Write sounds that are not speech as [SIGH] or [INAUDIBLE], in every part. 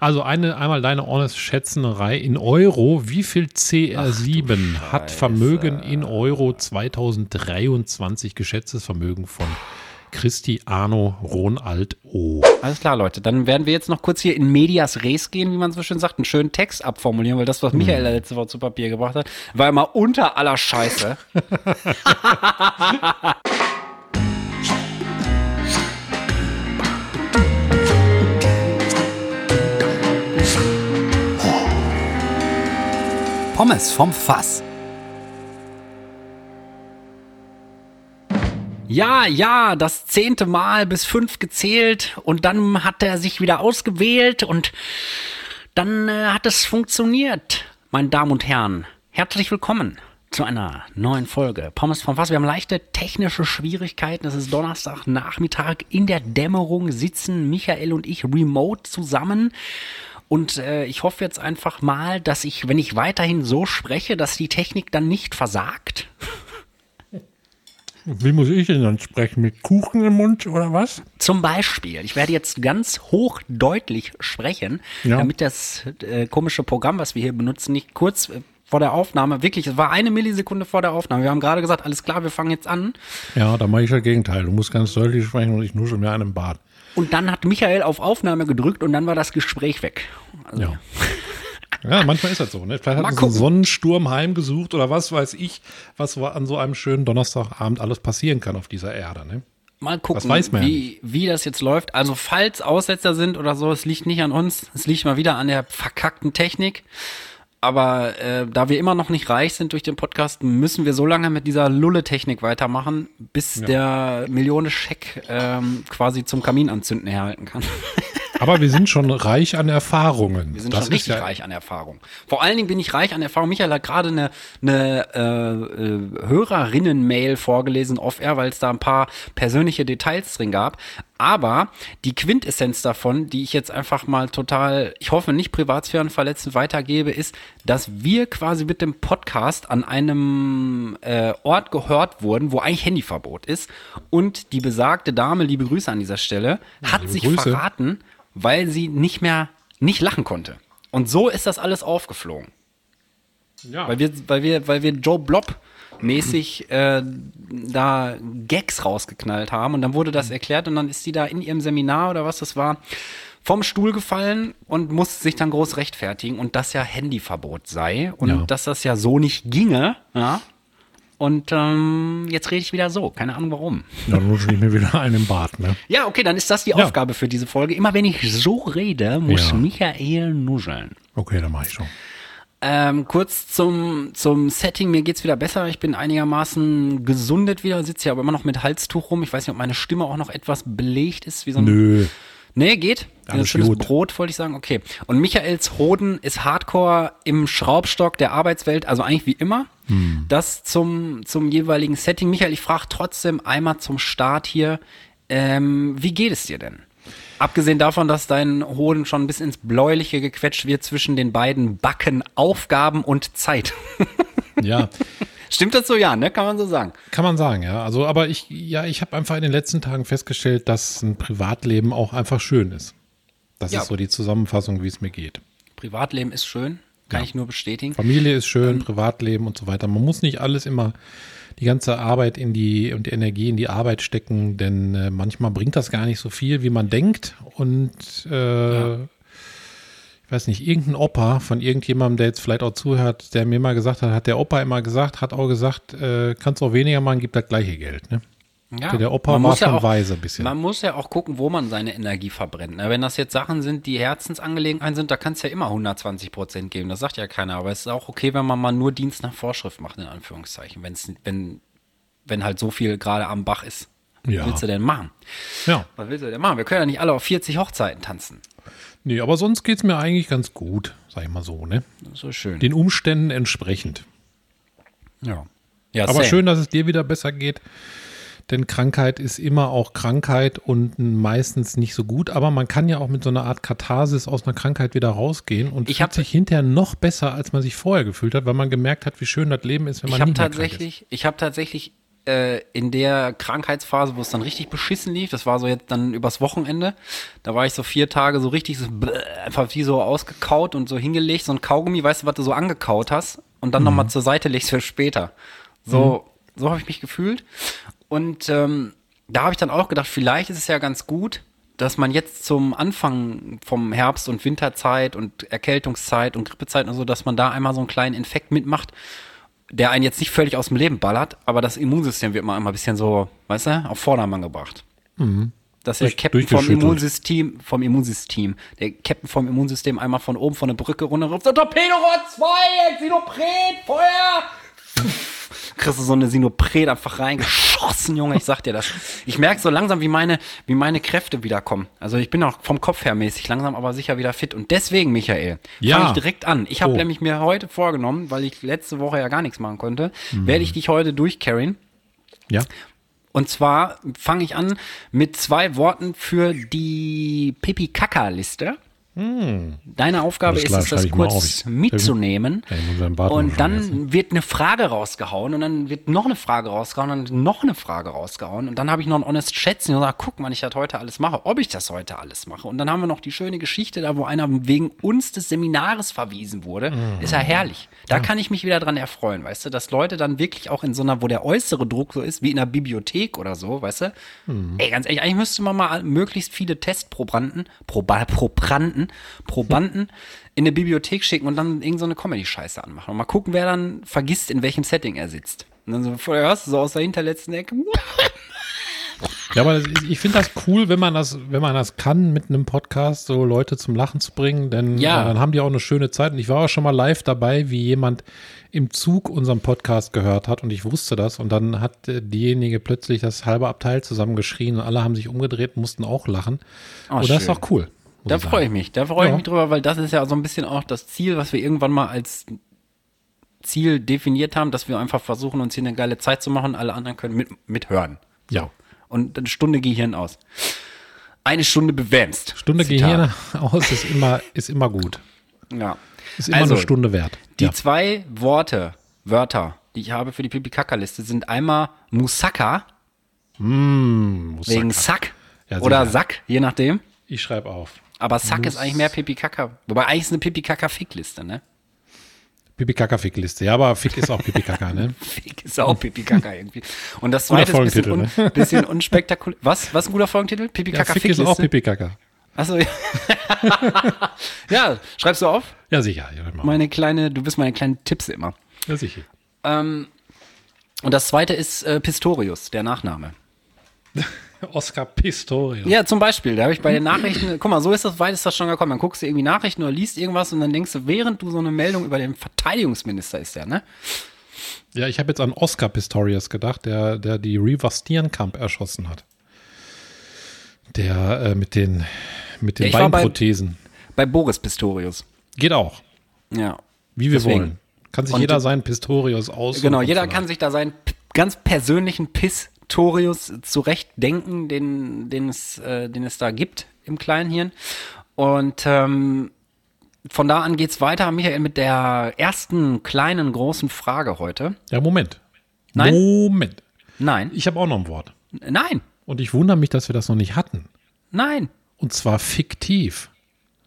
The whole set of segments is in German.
Also eine, einmal deine honest Schätznerei in Euro. Wie viel CR7 Ach hat Vermögen in Euro 2023 geschätztes Vermögen von Cristiano Ronald O. Alles klar, Leute. Dann werden wir jetzt noch kurz hier in Medias Res gehen, wie man so schön sagt, einen schönen Text abformulieren, weil das, was Michael Hm. letzte Woche zu Papier gebracht hat, war immer unter aller Scheiße. [LAUGHS] [LAUGHS] Pommes vom Fass. Ja, ja, das zehnte Mal bis fünf gezählt und dann hat er sich wieder ausgewählt und dann äh, hat es funktioniert. Meine Damen und Herren, herzlich willkommen zu einer neuen Folge Pommes vom Fass. Wir haben leichte technische Schwierigkeiten. Es ist Donnerstagnachmittag. In der Dämmerung sitzen Michael und ich remote zusammen. Und äh, ich hoffe jetzt einfach mal, dass ich, wenn ich weiterhin so spreche, dass die Technik dann nicht versagt. [LAUGHS] Wie muss ich denn dann sprechen? Mit Kuchen im Mund oder was? Zum Beispiel, ich werde jetzt ganz hochdeutlich sprechen, Ja. damit das äh, komische Programm, was wir hier benutzen, nicht kurz äh, vor der Aufnahme, wirklich, es war eine Millisekunde vor der Aufnahme. Wir haben gerade gesagt, alles klar, wir fangen jetzt an. Ja, da mache ich das Gegenteil. Du musst ganz deutlich sprechen und ich nuschel mir einen Bad. Und dann hat Michael auf Aufnahme gedrückt und dann war das Gespräch weg. Also, Ja. [LAUGHS] Ja, manchmal ist das so. Ne? Vielleicht hat es einen. Sonnensturm heimgesucht oder was weiß ich, was an so einem schönen Donnerstagabend alles passieren kann auf dieser Erde. Ne? Mal gucken, man wie, wie das jetzt läuft. Also falls Aussetzer sind oder so, es liegt nicht an uns, es liegt mal wieder an der verkackten Technik. Aber äh, da wir immer noch nicht reich sind durch den Podcast, müssen wir so lange mit dieser Lulle-Technik weitermachen, bis der Millionen-Scheck ähm, quasi zum Kaminanzünden herhalten kann. [LAUGHS] Aber wir sind schon reich an Erfahrungen. Wir sind das schon richtig ja, reich an Erfahrung. Vor allen Dingen bin ich reich an Erfahrung. Michael hat gerade eine, eine äh, äh, Hörerinnen-Mail vorgelesen, off-air, weil es da ein paar persönliche Details drin gab. Aber die Quintessenz davon, die ich jetzt einfach mal total, ich hoffe nicht privatsphärenverletzend weitergebe, ist, dass wir quasi mit dem Podcast an einem äh, Ort gehört wurden, wo eigentlich Handyverbot ist. Und die besagte Dame, liebe Grüße an dieser Stelle, hat liebe sich Grüße. verraten, weil sie nicht mehr nicht lachen konnte. Und so ist das alles aufgeflogen. ja. Weil wir, weil wir, weil wir Joe Blob mäßig äh, da Gags rausgeknallt haben und dann wurde das erklärt und dann ist sie da in ihrem Seminar oder was das war vom Stuhl gefallen und musste sich dann groß rechtfertigen und dass ja Handyverbot sei und Ja. dass das ja so nicht ginge, ja. Und ähm, jetzt rede ich wieder so, keine Ahnung warum. Dann nuschel ich mir wieder einen im Bad. Ne? Ja, okay, dann ist das die Ja. Aufgabe für diese Folge. Immer wenn ich so rede, muss Ja. Michael nuscheln. Okay, dann mache ich schon. Ähm, kurz zum, zum Setting, mir geht's wieder besser. Ich bin einigermaßen gesundet wieder, sitze hier aber immer noch mit Halstuch rum. Ich weiß nicht, ob meine Stimme auch noch etwas belegt ist, wie so ein. Nö. Nee, geht. Ein schönes gut. Brot, wollte ich sagen. Okay. Und Michaels Hoden ist Hardcore im Schraubstock der Arbeitswelt, also eigentlich wie immer. Hm. Das zum, zum jeweiligen Setting. Michael, ich frage trotzdem einmal zum Start hier, ähm, wie geht es dir denn? Abgesehen davon, dass dein Hoden schon bis ins Bläuliche gequetscht wird zwischen den beiden Backen Aufgaben und Zeit. [LAUGHS] Ja, Stimmt das so? Ja, ne? Kann man so sagen. kann man sagen, ja. Also, aber ich, ja, ich habe einfach in den letzten Tagen festgestellt, dass ein Privatleben auch einfach schön ist. Das Ja. ist so die Zusammenfassung, wie es mir geht. Privatleben ist schön, kann ich nur bestätigen. Familie ist Ähm. schön, Privatleben und so weiter. Man muss nicht alles immer die ganze Arbeit in die und die Energie in die Arbeit stecken, denn äh, manchmal bringt das gar nicht so viel, wie man denkt. Und äh, ich weiß nicht, irgendein Opa von irgendjemandem, der jetzt vielleicht auch zuhört, der mir mal gesagt hat, hat der Opa immer gesagt, hat auch gesagt, äh, kannst auch weniger machen, gibt das gleiche Geld. Ne? Ja, Der Opa man war muss ja schon auch, weise ein bisschen. Man muss ja auch gucken, wo man seine Energie verbrennt. ne? Wenn das jetzt Sachen sind, die Herzensangelegenheiten sind, da kann es ja immer 120 Prozent geben. Das sagt ja keiner. Aber es ist auch okay, wenn man mal nur Dienst nach Vorschrift macht, in Anführungszeichen. Wenn's, wenn, wenn halt so viel gerade am Bach ist. Was Ja. willst du denn machen? Ja. Was willst du denn machen? Wir können ja nicht alle auf 40 Hochzeiten tanzen. Nee, aber sonst geht's mir eigentlich ganz gut, sag ich mal so, ne? So schön. Den Umständen entsprechend. ja. Ja, Aber same. schön, dass es dir wieder besser geht. Denn Krankheit ist immer auch Krankheit und meistens nicht so gut. Aber man kann ja auch mit so einer Art Katharsis aus einer Krankheit wieder rausgehen und Ich fühlt sich hinterher noch besser, als man sich vorher gefühlt hat, weil man gemerkt hat, wie schön das Leben ist, wenn man Ich nicht mehr krank tatsächlich, ich habe tatsächlich äh, in der Krankheitsphase, wo es dann richtig beschissen lief, das war so jetzt dann übers Wochenende, da war ich so vier Tage so richtig so bläh, einfach wie so ausgekaut und so hingelegt, so ein Kaugummi, weißt du, was du so angekaut hast und dann mhm. nochmal zur Seite legst für später. So, mhm. so habe ich mich gefühlt. Und ähm, da habe ich dann auch gedacht, vielleicht ist es ja ganz gut, dass man jetzt zum Anfang vom Herbst- und Winterzeit und Erkältungszeit und Grippezeit und so, dass man da einmal so einen kleinen Infekt mitmacht, der einen jetzt nicht völlig aus dem Leben ballert, aber das Immunsystem wird mal einmal ein bisschen so, weißt du, auf Vordermann gebracht. Mhm. Dass der Captain vom Immunsystem, vom Immunsystem, der Captain vom Immunsystem einmal von oben von der Brücke runterruft, so Torpedorohr 2, Xenopret, Feuer! Kriegst du so eine Sinopret einfach reingeschossen, Junge, ich sag dir das. Ich merke so langsam, wie meine, wie meine Kräfte wiederkommen. Also ich bin auch vom Kopf her mäßig langsam, aber sicher wieder fit. Und deswegen, Michael, ja. fange ich direkt an. Ich habe oh. nämlich mir heute vorgenommen, weil ich letzte Woche ja gar nichts machen konnte, mhm. werde ich dich heute durchcarryen. Ja. Und zwar fange ich an mit zwei Worten für die Pipi-Kaka-Liste. Hm. Deine Aufgabe ist es, das kurz mitzunehmen. Ja, und dann wird eine Frage rausgehauen und dann wird noch eine Frage rausgehauen und noch eine Frage rausgehauen. Und dann habe ich noch ein Honest Schätzen und sage, guck, wann ich das heute alles mache, ob ich das heute alles mache. Und dann haben wir noch die schöne Geschichte da, wo einer wegen uns des Seminares verwiesen wurde. Mhm. Ist ja herrlich. Da ja. kann ich mich wieder dran erfreuen, weißt du, dass Leute dann wirklich auch in so einer, wo der äußere Druck so ist, wie in einer Bibliothek oder so, weißt du. Mhm. Ey, ganz ehrlich, eigentlich müsste man mal möglichst viele Testprobanden, Probanden, Probanden in eine Bibliothek schicken und dann irgendeine so Comedy-Scheiße anmachen. Und mal gucken, wer dann vergisst, in welchem Setting er sitzt. Und dann so vorher hörst du so aus der hinterletzten Ecke. [LAUGHS] Ja, aber ich finde das cool, wenn man das, wenn man das kann, mit einem Podcast so Leute zum Lachen zu bringen, denn ja. äh, dann haben die auch eine schöne Zeit. Und ich war auch schon mal live dabei, wie jemand im Zug unseren Podcast gehört hat und ich wusste das und dann hat äh, diejenige plötzlich das halbe Abteil zusammengeschrien und alle haben sich umgedreht, mussten auch lachen. Oh, und das ist auch cool. Da freue ich mich. Da freue ja. ich mich drüber, weil das ist ja so ein bisschen auch das Ziel, was wir irgendwann mal als Ziel definiert haben, dass wir einfach versuchen, uns hier eine geile Zeit zu machen. Alle anderen können mit, mithören. Ja. Und eine Stunde Gehirn aus. Eine Stunde bewämst. Stunde Zitat. Gehirn aus ist immer, ist immer gut. Ja. Ist immer also, eine Stunde wert. Die ja. zwei Worte, Wörter, die ich habe für die Pipi-Kaka-Liste, sind einmal Musaka. Mm, Musaka. Wegen Sack. Ja, oder Sack, je nachdem. Ich schreibe auf. Aber Sack ist eigentlich mehr Pipi-Kaka. Wobei eigentlich ist eine Pipi-Kaka-Fick-Liste, ne? Pipi-Kaka-Fick-Liste. Ja, aber Fick ist auch Pipi-Kaka, ne? [LAUGHS] Fick ist auch Pipi-Kaka irgendwie. Und das zweite ist ein bisschen, un, ne? bisschen unspektakulär. Was? Was ist ein guter Folgentitel? Pipi-Kaka-Fick-Liste? Ja, Fick ist auch Pipi-Kaka. Achso, ja. [LAUGHS] ja, schreibst du auf? Ja, sicher. Ja, meine kleine, du bist meine kleine Tipps immer. Ja, sicher. Ähm, und das zweite ist äh, Pistorius, der Nachname. [LAUGHS] [LAUGHS] Oscar Pistorius. Ja, zum Beispiel. Da habe ich bei den Nachrichten, guck mal, so ist das, weit ist das schon gekommen. Dann guckst du irgendwie Nachrichten oder liest irgendwas und dann denkst du, während du so eine Meldung über den Verteidigungsminister ist der, ne? Ja, ich habe jetzt an Oscar Pistorius gedacht, der, der die Reaver Stierenkamp erschossen hat. Der äh, mit den, mit den ja, Beinprothesen. Bei, bei, Boris Pistorius. Geht auch. Ja. Wie wir Deswegen. wollen. Kann sich und jeder seinen Pistorius aus. Genau, jeder kann sich da seinen ganz persönlichen Piss Torius zurechtdenken, den, den, es, äh, den es da gibt im Kleinhirn. Und ähm, von da an geht's weiter, Michael, mit der ersten kleinen großen Frage heute. Ja, Moment. Nein. Moment. Nein. Ich habe auch noch ein Wort. Nein. Und ich wundere mich, dass wir das noch nicht hatten. Nein. Und zwar fiktiv.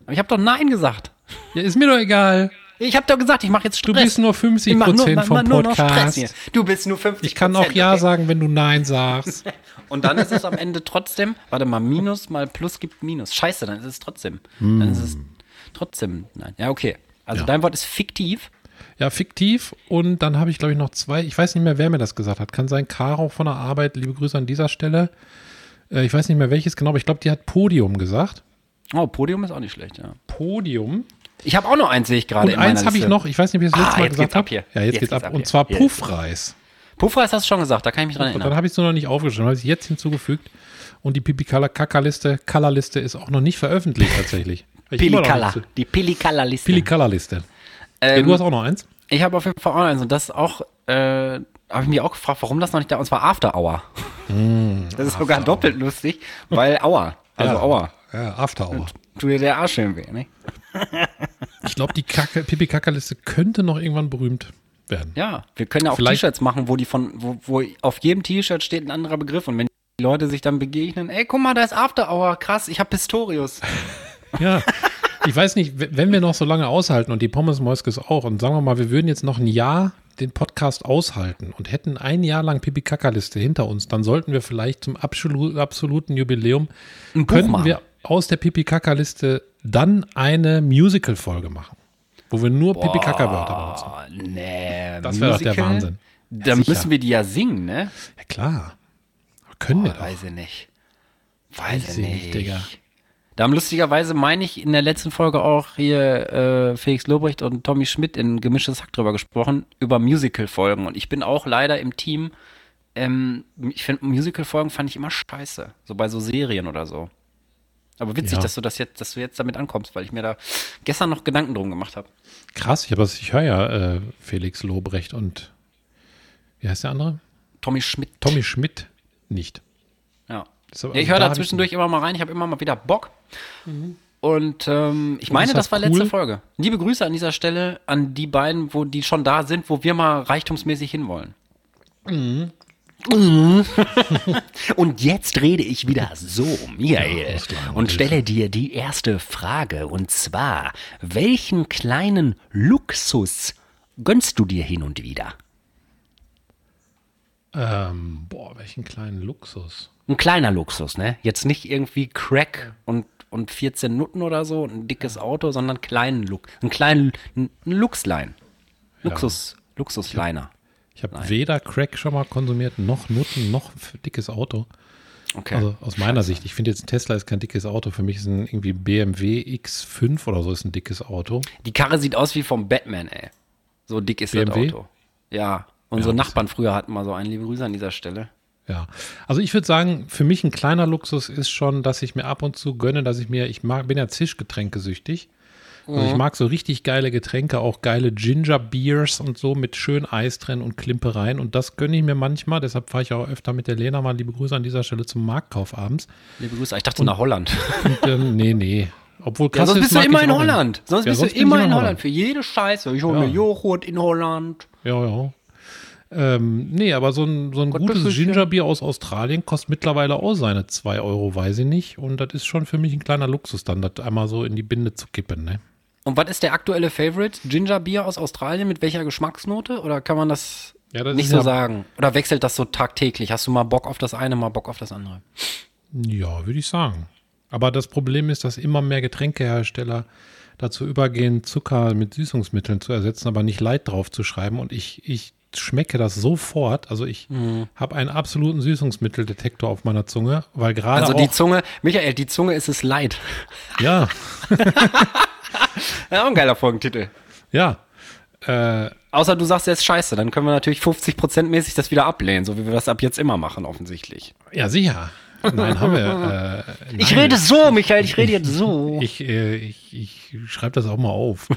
Aber ich habe doch Nein gesagt. Ja, ist mir doch egal. Ich habe doch gesagt, ich mache jetzt Stress. Du bist nur 50 Prozent vom nur Podcast. Du bist nur 50 Ich kann auch Ja okay. sagen, wenn du Nein sagst. [LAUGHS] Und dann ist es am Ende trotzdem, warte mal, Minus mal Plus gibt Minus. Scheiße, dann ist es trotzdem. Mm. Dann ist es trotzdem Nein. Ja, okay. Also ja. dein Wort ist fiktiv. Ja, fiktiv. Und dann habe ich, glaube ich, noch zwei. Ich weiß nicht mehr, wer mir das gesagt hat. Kann sein, Caro von der Arbeit. Liebe Grüße an dieser Stelle. Äh, ich weiß nicht mehr, welches genau, aber ich glaube, die hat Podium gesagt. Oh, Podium ist auch nicht schlecht, ja. Podium. Ich habe auch noch eins, sehe ich gerade. Und eins habe ich noch, ich weiß nicht, wie ich das letzte ah, Mal gesagt habe. Ja, jetzt, jetzt geht's, ab. ab und zwar Puffreis. Puffreis hast du schon gesagt, da kann ich mich dran erinnern. Und dann habe ich es nur noch nicht aufgeschrieben, habe ich jetzt hinzugefügt. Und die Pipi-Kaka-Liste, Color-Liste ist auch noch nicht veröffentlicht tatsächlich. [LAUGHS] Pilikala, die Pilikala-Liste. Pilikala-Liste. Ähm, ja, du hast auch noch eins? Ich habe auf jeden Fall auch noch eins und das auch, äh, habe ich mich auch gefragt, warum das noch nicht da ist. Und zwar After Hour. Mm, das ist sogar doppelt lustig, weil Hour, also ja, Hour. Ja, After Hour. Tut dir der Arsch schön weh, ne? Ich glaube, die Pipi-Kaka-Liste könnte noch irgendwann berühmt werden. Ja, wir können ja auch T-Shirts machen, wo die von, wo, wo auf jedem T-Shirt steht ein anderer Begriff und wenn die Leute sich dann begegnen, ey, guck mal, da ist After Hour, krass, ich hab Pistorius. [LAUGHS] Ja. Ich weiß nicht, wenn wir noch so lange aushalten und die Pommes Moiskes auch und sagen wir mal, wir würden jetzt noch ein Jahr den Podcast aushalten und hätten ein Jahr lang Pipi Kaka-Liste hinter uns, dann sollten wir vielleicht zum absolu absoluten Jubiläum, Ein könnten wir aus der Pipi Kaka-Liste dann eine Musical-Folge machen, wo wir nur Pipi Kaka-Wörter benutzen. Oh, nee, Das wäre doch der? Wahnsinn. Da sicher. müssen wir die ja singen, ne? Ja klar. Können wir Oh, doch. weiß ich nicht. Weiß, Weiß ich ich nicht. nicht, Digga. Da haben lustigerweise, meine ich, in der letzten Folge auch hier äh, Felix Lobrecht und Tommy Schmidt in Gemischtes Hack drüber gesprochen, über Musical-Folgen. Und ich bin auch leider im Team, ähm, ich finde Musical-Folgen fand ich immer scheiße. So bei so Serien oder so. Aber witzig, Ja. dass du das jetzt, dass du jetzt damit ankommst, weil ich mir da gestern noch Gedanken drum gemacht habe. Krass, ich, ich höre ja äh, Felix Lobrecht und wie heißt der andere? Tommy Schmidt. Tommy Schmidt nicht. Ja. Aber- Ja, ich also höre da zwischendurch immer mal rein, ich habe immer mal wieder Bock. Und ähm, ich meine, ist das, das war cool? letzte Folge. Liebe Grüße an dieser Stelle an die beiden, wo die schon da sind, wo wir mal reichtumsmäßig hinwollen. Mhm. [LAUGHS] Und jetzt rede ich wieder so, Michael, klar, und stelle dir die erste Frage. Und zwar, welchen kleinen Luxus gönnst du dir hin und wieder? Ähm, boah, welchen kleinen Luxus. Ein kleiner Luxus, ne? Jetzt nicht irgendwie Crack und, und 14 Nutten oder so, ein dickes Auto, sondern kleinen Look. Einen kleinen ein Luxlein. Luxus, Luxusliner. Ich habe weder Crack schon mal konsumiert, noch Nutten, noch dickes Auto. Okay. Also aus meiner Sicht, ich finde jetzt ein Tesla ist kein dickes Auto. Für mich ist ein irgendwie BMW X5 oder so ist ein dickes Auto. Die Karre sieht aus wie vom Batman, ey. So dick ist das BMW? Auto. Ja. Unsere Ja, Nachbarn früher hatten mal so einen. Liebe Grüße an dieser Stelle. Ja, also ich würde sagen, für mich ein kleiner Luxus ist schon, dass ich mir ab und zu gönne, dass ich mir, ich mag, bin ja Zischgetränke süchtig. Also ich mag so richtig geile Getränke, auch geile Ginger Beers und so mit schön Eis drin und Klimpereien und das gönne ich mir manchmal. Deshalb fahre ich auch öfter mit der Lena mal liebe Grüße an dieser Stelle zum Marktkauf abends. Liebe Grüße. Ich dachte nach Holland. Und, ähm, nee, nee. Obwohl [LAUGHS] Ja, sonst bist du immer in Holland. Sonst Ja, bist sonst du immer in Holland. Für jede Scheiße. Ich hole Ja. mir Joghurt in Holland. Ja, ja. Ähm, nee, aber so ein, so ein Gott, gutes Gingerbier aus Australien kostet mittlerweile auch seine 2 Euro, weiß ich nicht. Und das ist schon für mich ein kleiner Luxus, dann das einmal so in die Binde zu kippen, ne? Und was ist der aktuelle Favorite? Ginger Bier aus Australien mit welcher Geschmacksnote? Oder kann man das, Ja, das nicht so ja- sagen? Oder wechselt das so tagtäglich? Hast du mal Bock auf das eine, mal Bock auf das andere? Ja, würde ich sagen. Aber das Problem ist, dass immer mehr Getränkehersteller dazu übergehen, Zucker mit Süßungsmitteln zu ersetzen, aber nicht Light drauf zu schreiben. Und ich, ich schmecke das sofort. Also ich Mhm. habe einen absoluten Süßungsmitteldetektor auf meiner Zunge, weil gerade Also auch, die Zunge, Michael, die Zunge ist es leid. ja, [LAUGHS] Ja, auch ein geiler Folgentitel. ja, äh, Außer du sagst, er ist scheiße, dann können wir natürlich 50% mäßig das wieder ablehnen, so wie wir das ab jetzt immer machen, offensichtlich. ja sicher. Nein, haben wir. Äh, Ich nein. rede so, Michael, ich rede jetzt so. [LAUGHS] Ich, äh, ich, ich schreibe das auch mal auf.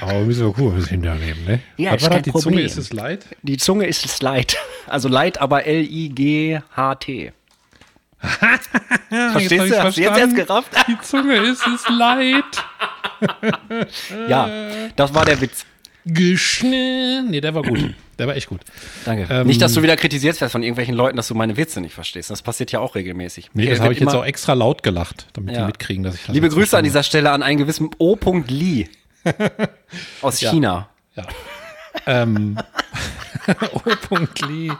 Aber müssen wir gucken, was hinternehmen, ne? Ja, Was ist kein das? Die Zunge Problem. ist es leid? Die Zunge ist es leid. Also leid, aber L-I-G-H-T. Verstehst Verstehst du? Hast du jetzt erst gerafft? Die Zunge ist es leid. Ja, das war der Witz. Geschnitten. Nee, der war gut. Der war echt gut. Danke. Ähm, nicht, dass du wieder kritisiert wirst von irgendwelchen Leuten, dass du meine Witze nicht verstehst. Das passiert ja auch regelmäßig. Nee, das habe ich jetzt auch extra laut gelacht, damit Ja. die mitkriegen, dass ich das Liebe jetzt Grüße an dieser Stelle an einen gewissen O. Lee [LAUGHS] aus Ja. China. Ja. ähm. [LAUGHS] O. Lee.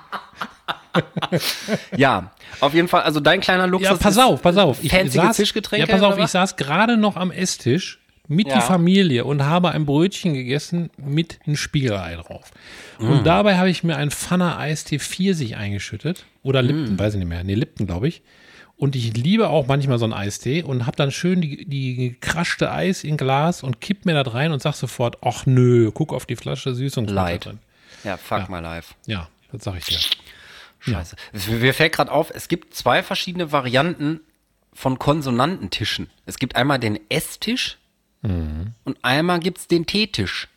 [LAUGHS] Ja, auf jeden Fall. Also dein kleiner Luxus Ja, pass auf, pass auf. Ich saß, Zischgetränke ja, pass auf, ich was? saß gerade noch am Esstisch mit Ja. die Familie und habe ein Brötchen gegessen mit einem Spiegelei drauf. Mm. Und dabei habe ich mir ein Pfanner Eistee Pfirsich eingeschüttet. Oder Lipton, Mm. weiß ich nicht mehr. Nee, Lipton, glaube ich. Und ich liebe auch manchmal so einen Eistee und habe dann schön die, die gekraschte Eis in Glas und kipp mir das rein und sag sofort, ach nö, guck auf die Flasche Süßungsmittel Light. drin. Ja, fuck my life. Ja, das sag ich dir. Scheiße. Es- Mir fällt gerade auf, es gibt zwei verschiedene Varianten von Konsonantentischen. Es gibt einmal den Esstisch Mhm. und einmal gibt's den Teetisch.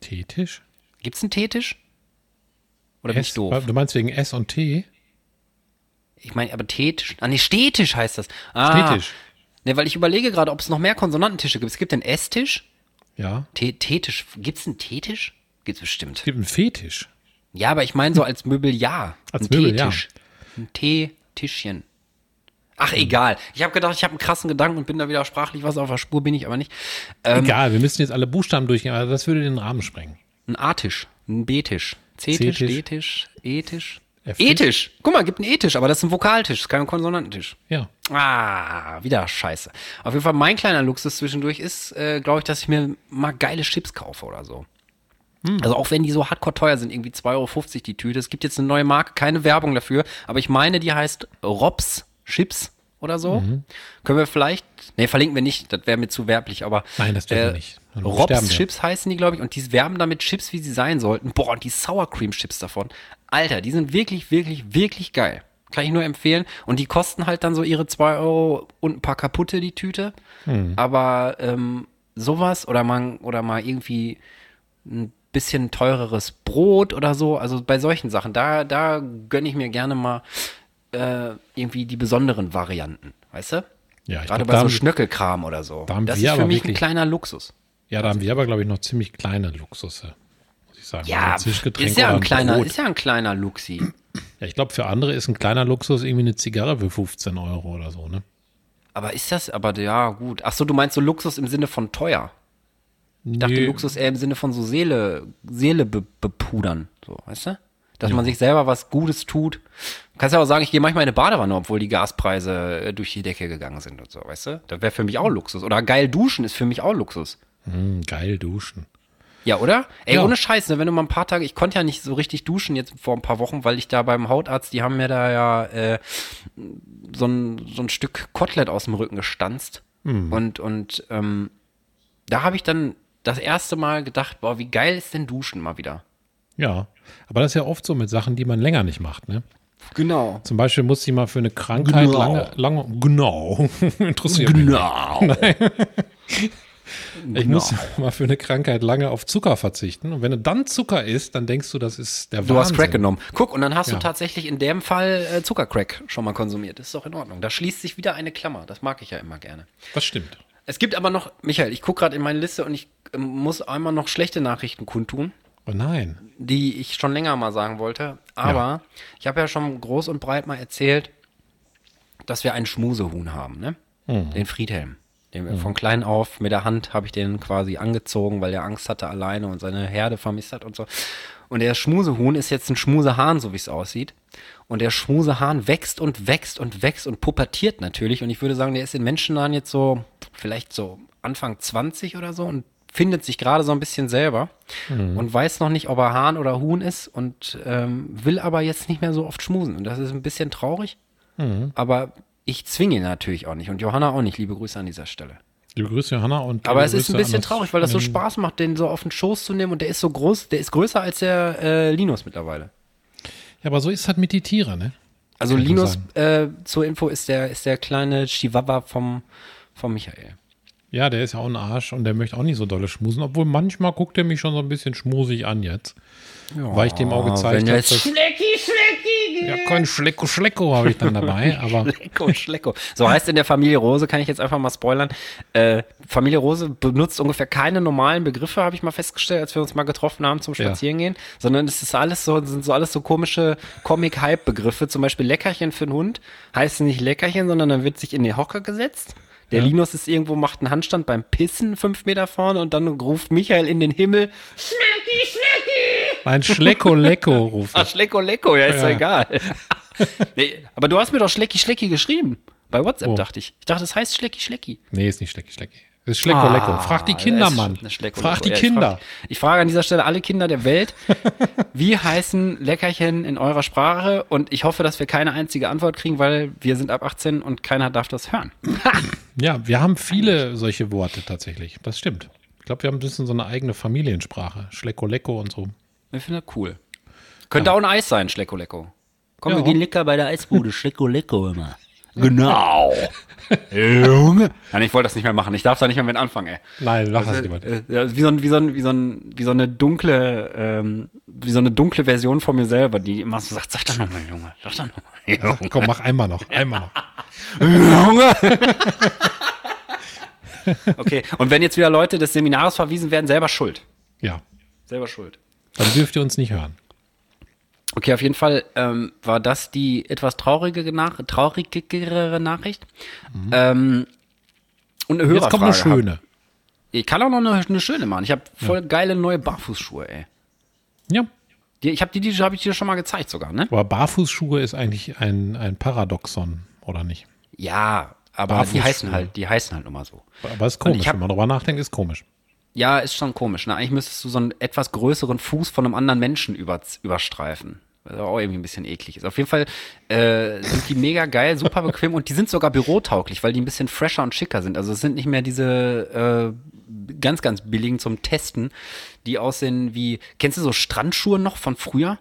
Teetisch? Gibt's einen Teetisch? Oder bin ich S, doof? du meinst wegen S und T? Ich meine, aber Teetisch. Ah, nee, Stehtisch heißt das. Ah, Stehtisch. Ne, weil ich überlege gerade, ob es noch mehr Konsonantentische gibt. Es gibt den Esstisch Ja. Te Teetisch. Gibt's einen Teetisch? Gibt's bestimmt. Es gibt einen Fetisch. Ja, aber ich meine so als Möbel ja. [LAUGHS] Als ein Möbel, ja. Teetisch. Ein Teetischchen. Ach, egal. Ich habe gedacht, ich habe einen krassen Gedanken und bin da wieder sprachlich was auf der Spur, bin ich aber nicht. Ähm, Egal, wir müssen jetzt alle Buchstaben durchgehen, aber das würde den Rahmen sprengen. ein A-Tisch, ein B-Tisch, C-Tisch. D-Tisch, E-Tisch. F-Tisch. E-Tisch. Guck mal, gibt einen E-Tisch, aber das ist ein Vokaltisch, ist kein Konsonantentisch. Ja. Ah, wieder scheiße. Auf jeden Fall mein kleiner Luxus zwischendurch ist, äh, glaube ich, dass ich mir mal geile Chips kaufe oder so. Also auch wenn die so hardcore teuer sind, irgendwie 2,50 Euro die Tüte. Es gibt jetzt eine neue Marke, keine Werbung dafür, aber ich meine, die heißt Robs Chips oder so. Können wir vielleicht, nee, verlinken wir nicht, das wäre mir zu werblich, aber Nein, das dürfen wir äh, nicht. Dann Robs. Chips heißen die, glaube ich, und die werben damit Chips, wie sie sein sollten. Boah, und die Sour Cream Chips davon. Alter, die sind wirklich, wirklich, wirklich geil. Kann ich nur empfehlen. Und die kosten halt dann so ihre 2 Euro und ein paar kaputte, die Tüte. Hm. Aber ähm, sowas oder mal, oder mal irgendwie ein bisschen teureres Brot oder so, also bei solchen Sachen, da, da gönne ich mir gerne mal äh, irgendwie die besonderen Varianten, weißt du? Ja, ich Gerade glaub, bei so Schnöckelkram oder so. da haben das wir ist für mich ein wirklich- kleiner Luxus. Ja, da haben wir aber, glaube ich, noch ziemlich kleine Luxusse, muss ich sagen. Ja, Also ist ja ein kleiner, Brot. ist ja ein kleiner Luxi. Ja, ich glaube, für andere ist ein kleiner Luxus irgendwie eine Zigarre für 15 Euro oder so, ne? Aber ist das, aber ja, gut. Ach so, du meinst so Luxus im Sinne von teuer. Ich dachte Nee. Luxus eher im Sinne von so Seele, Seele be, bepudern, so, weißt du? Dass man sich selber was Gutes tut. Du kannst ja auch sagen, ich gehe manchmal in eine Badewanne, obwohl die Gaspreise äh, durch die Decke gegangen sind und so, weißt du? Das wäre für mich auch Luxus. Oder geil duschen ist für mich auch Luxus. Hm, geil duschen. Ja, oder? Ey, Ja. ohne Scheiß, ne, wenn du mal ein paar Tage, ich konnte ja nicht so richtig duschen jetzt vor ein paar Wochen, weil ich da beim Hautarzt, die haben mir da ja äh, so, ein, so ein Stück Kotelett aus dem Rücken gestanzt. Und, und ähm, da habe ich dann das erste Mal gedacht, boah, wie geil ist denn Duschen mal wieder? Ja, aber das ist ja oft so mit Sachen, die man länger nicht macht, ne? Genau. Zum Beispiel muss ich mal für eine Krankheit Genau. lange, lange, genau, [LAUGHS] interessiert mich. Genau. [LAUGHS] Ich muss mal für eine Krankheit lange auf Zucker verzichten. Und wenn du dann Zucker isst, dann denkst du, das ist der Du hast Wahnsinn. Crack genommen. Guck, und dann hast Ja. du tatsächlich in dem Fall äh, Zuckercrack schon mal konsumiert. Das ist doch in Ordnung. Da schließt sich wieder eine Klammer. Das mag ich ja immer gerne. Das stimmt. Es gibt aber noch, Michael, ich gucke gerade in meine Liste und ich ähm, muss einmal noch schlechte Nachrichten kundtun, Oh nein. die ich schon länger mal sagen wollte. Aber ich habe ja schon groß und breit mal erzählt, dass wir einen Schmusehuhn haben, ne? Den Friedhelm. Den wir von klein auf mit der Hand habe ich den quasi angezogen, weil er Angst hatte alleine und seine Herde vermisst hat und so. Und der Schmusehuhn ist jetzt ein Schmusehahn, so wie es aussieht. Und der Schmusehahn wächst und wächst und wächst und pubertiert natürlich. Und ich würde sagen, der ist in Menschennahen jetzt so, vielleicht so Anfang 20 oder so und findet sich gerade so ein bisschen selber und weiß noch nicht, ob er Hahn oder Huhn ist und ähm, will aber jetzt nicht mehr so oft schmusen. Und das ist ein bisschen traurig. Aber ich zwinge ihn natürlich auch nicht und Johanna auch nicht. Liebe Grüße an dieser Stelle. Liebe Grüße, Johanna. Und Aber es ist ein bisschen traurig, weil das so Spaß macht, den so auf den Schoß zu nehmen und der ist so groß, der ist größer als der äh, Linus mittlerweile. Ja, aber so ist halt mit die Tiere, ne? Also Kann Linus, äh, zur Info, ist der, ist der kleine Chihuahua vom, vom Michael. Ja, der ist ja auch ein Arsch und der möchte auch nicht so dolle schmusen, obwohl manchmal guckt er mich schon so ein bisschen schmusig an jetzt. weil ich dem auch gezeigt habe, Schlecki, Schlecki, ja, kein Schlecko Schlecko habe ich dann dabei, [LAUGHS] aber Schlecko, Schlecko. So heißt in der Familie Rose, kann ich jetzt einfach mal spoilern. Äh, Familie Rose benutzt ungefähr keine normalen Begriffe, habe ich mal festgestellt, als wir uns mal getroffen haben zum Ja. Spazierengehen, sondern es ist alles so, sind so alles so komische Comic-Hype-Begriffe. Zum Beispiel Leckerchen für einen Hund heißt nicht Leckerchen, sondern dann wird sich in die Hocke gesetzt. Der Ja. Linus ist irgendwo, macht einen Handstand beim Pissen fünf Meter vorne und dann ruft Michael in den Himmel, ein Schlecko Lecko ruft ah, er. Schlecko Lecko, ja, ist Ja. ja egal. [LAUGHS] nee, aber du hast mir doch Schlecki Schlecki geschrieben. Bei WhatsApp Wo? dachte ich. Ich dachte, es heißt Schlecki Schlecki. Nee, ist nicht Schlecki Schlecki. Das ist Schlecko Lecko. Frag die Kinder, Ah, Mann. Frag die Ja, ich Kinder. frag- Ich frage an dieser Stelle alle Kinder der Welt, [LAUGHS] wie heißen Leckerchen in eurer Sprache? Und ich hoffe, dass wir keine einzige Antwort kriegen, weil wir sind ab 18 und keiner darf das hören. [LAUGHS] Ja, wir haben viele solche Worte tatsächlich. Das stimmt. Ich glaube, wir haben ein bisschen so eine eigene Familiensprache. Schlecko Lecko und so. Ich finde das cool. Könnte auch ein Eis sein, Schlecko Lecko. Komm, Ja. wir gehen lecker bei der Eisbude. Schlecko Lecko immer. [LAUGHS] Genau. Junge. Nein, ich wollte das nicht mehr machen. Ich darf da nicht mehr mit anfangen, ey. Nein, lach das. Äh, ja, wie, so ein, wie, so ein, wie, so ein, wie so eine dunkle, ähm, wie so eine dunkle Version von mir selber, die immer so sagt, sag doch nochmal, Junge, sag doch nochmal, Junge. Komm, mach einmal noch. Einmal noch. [LAUGHS] Junge. Okay, und wenn jetzt wieder Leute des Seminars verwiesen werden, selber schuld. Ja. Selber schuld. Dann dürft ihr uns nicht hören. Okay, auf jeden Fall ähm, war das die etwas traurige Nach traurigere Nachricht. Ähm, und eine Mhm. Jetzt kommt eine Hörerfrage schöne. Hab. Ich kann auch noch eine, eine schöne machen. Ich habe voll geile neue Barfußschuhe, ey. Ja. Die, ich habe die, die habe ich dir schon mal gezeigt sogar, ne? Aber Barfußschuhe ist eigentlich ein, ein Paradoxon, oder nicht? Ja, aber die heißen halt, die heißen halt mal so. Aber ist Und komisch, hab- wenn man drüber nachdenkt, ist komisch. Ja, ist schon komisch. Ne? Eigentlich müsstest du so einen etwas größeren Fuß von einem anderen Menschen über, überstreifen. Was auch irgendwie ein bisschen eklig ist. Auf jeden Fall äh, sind die mega geil, super bequem und die sind sogar bürotauglich, weil die ein bisschen fresher und schicker sind. Also es sind nicht mehr diese äh, ganz, ganz billigen zum Testen, die aussehen wie, kennst du so Strandschuhe noch von früher?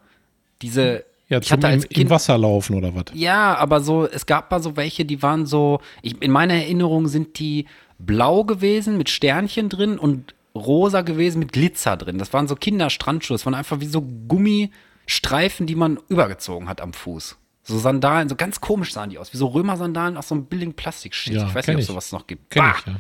Diese, Ja, ich hatte im, als im Kind, Wasser laufen oder was? ja, aber so, es gab mal so welche, die waren so, ich, in meiner Erinnerung sind die blau gewesen mit Sternchen drin und rosa gewesen mit Glitzer drin. Das waren so Kinderstrandschuhe. Das waren einfach wie so Gummistreifen, die man übergezogen hat am Fuß. So Sandalen, so ganz komisch sahen die aus, wie so Römersandalen aus so einem billigen Plastikshit. Ja, ich weiß nicht, ob ich. sowas noch gibt. Bah! ich, ja.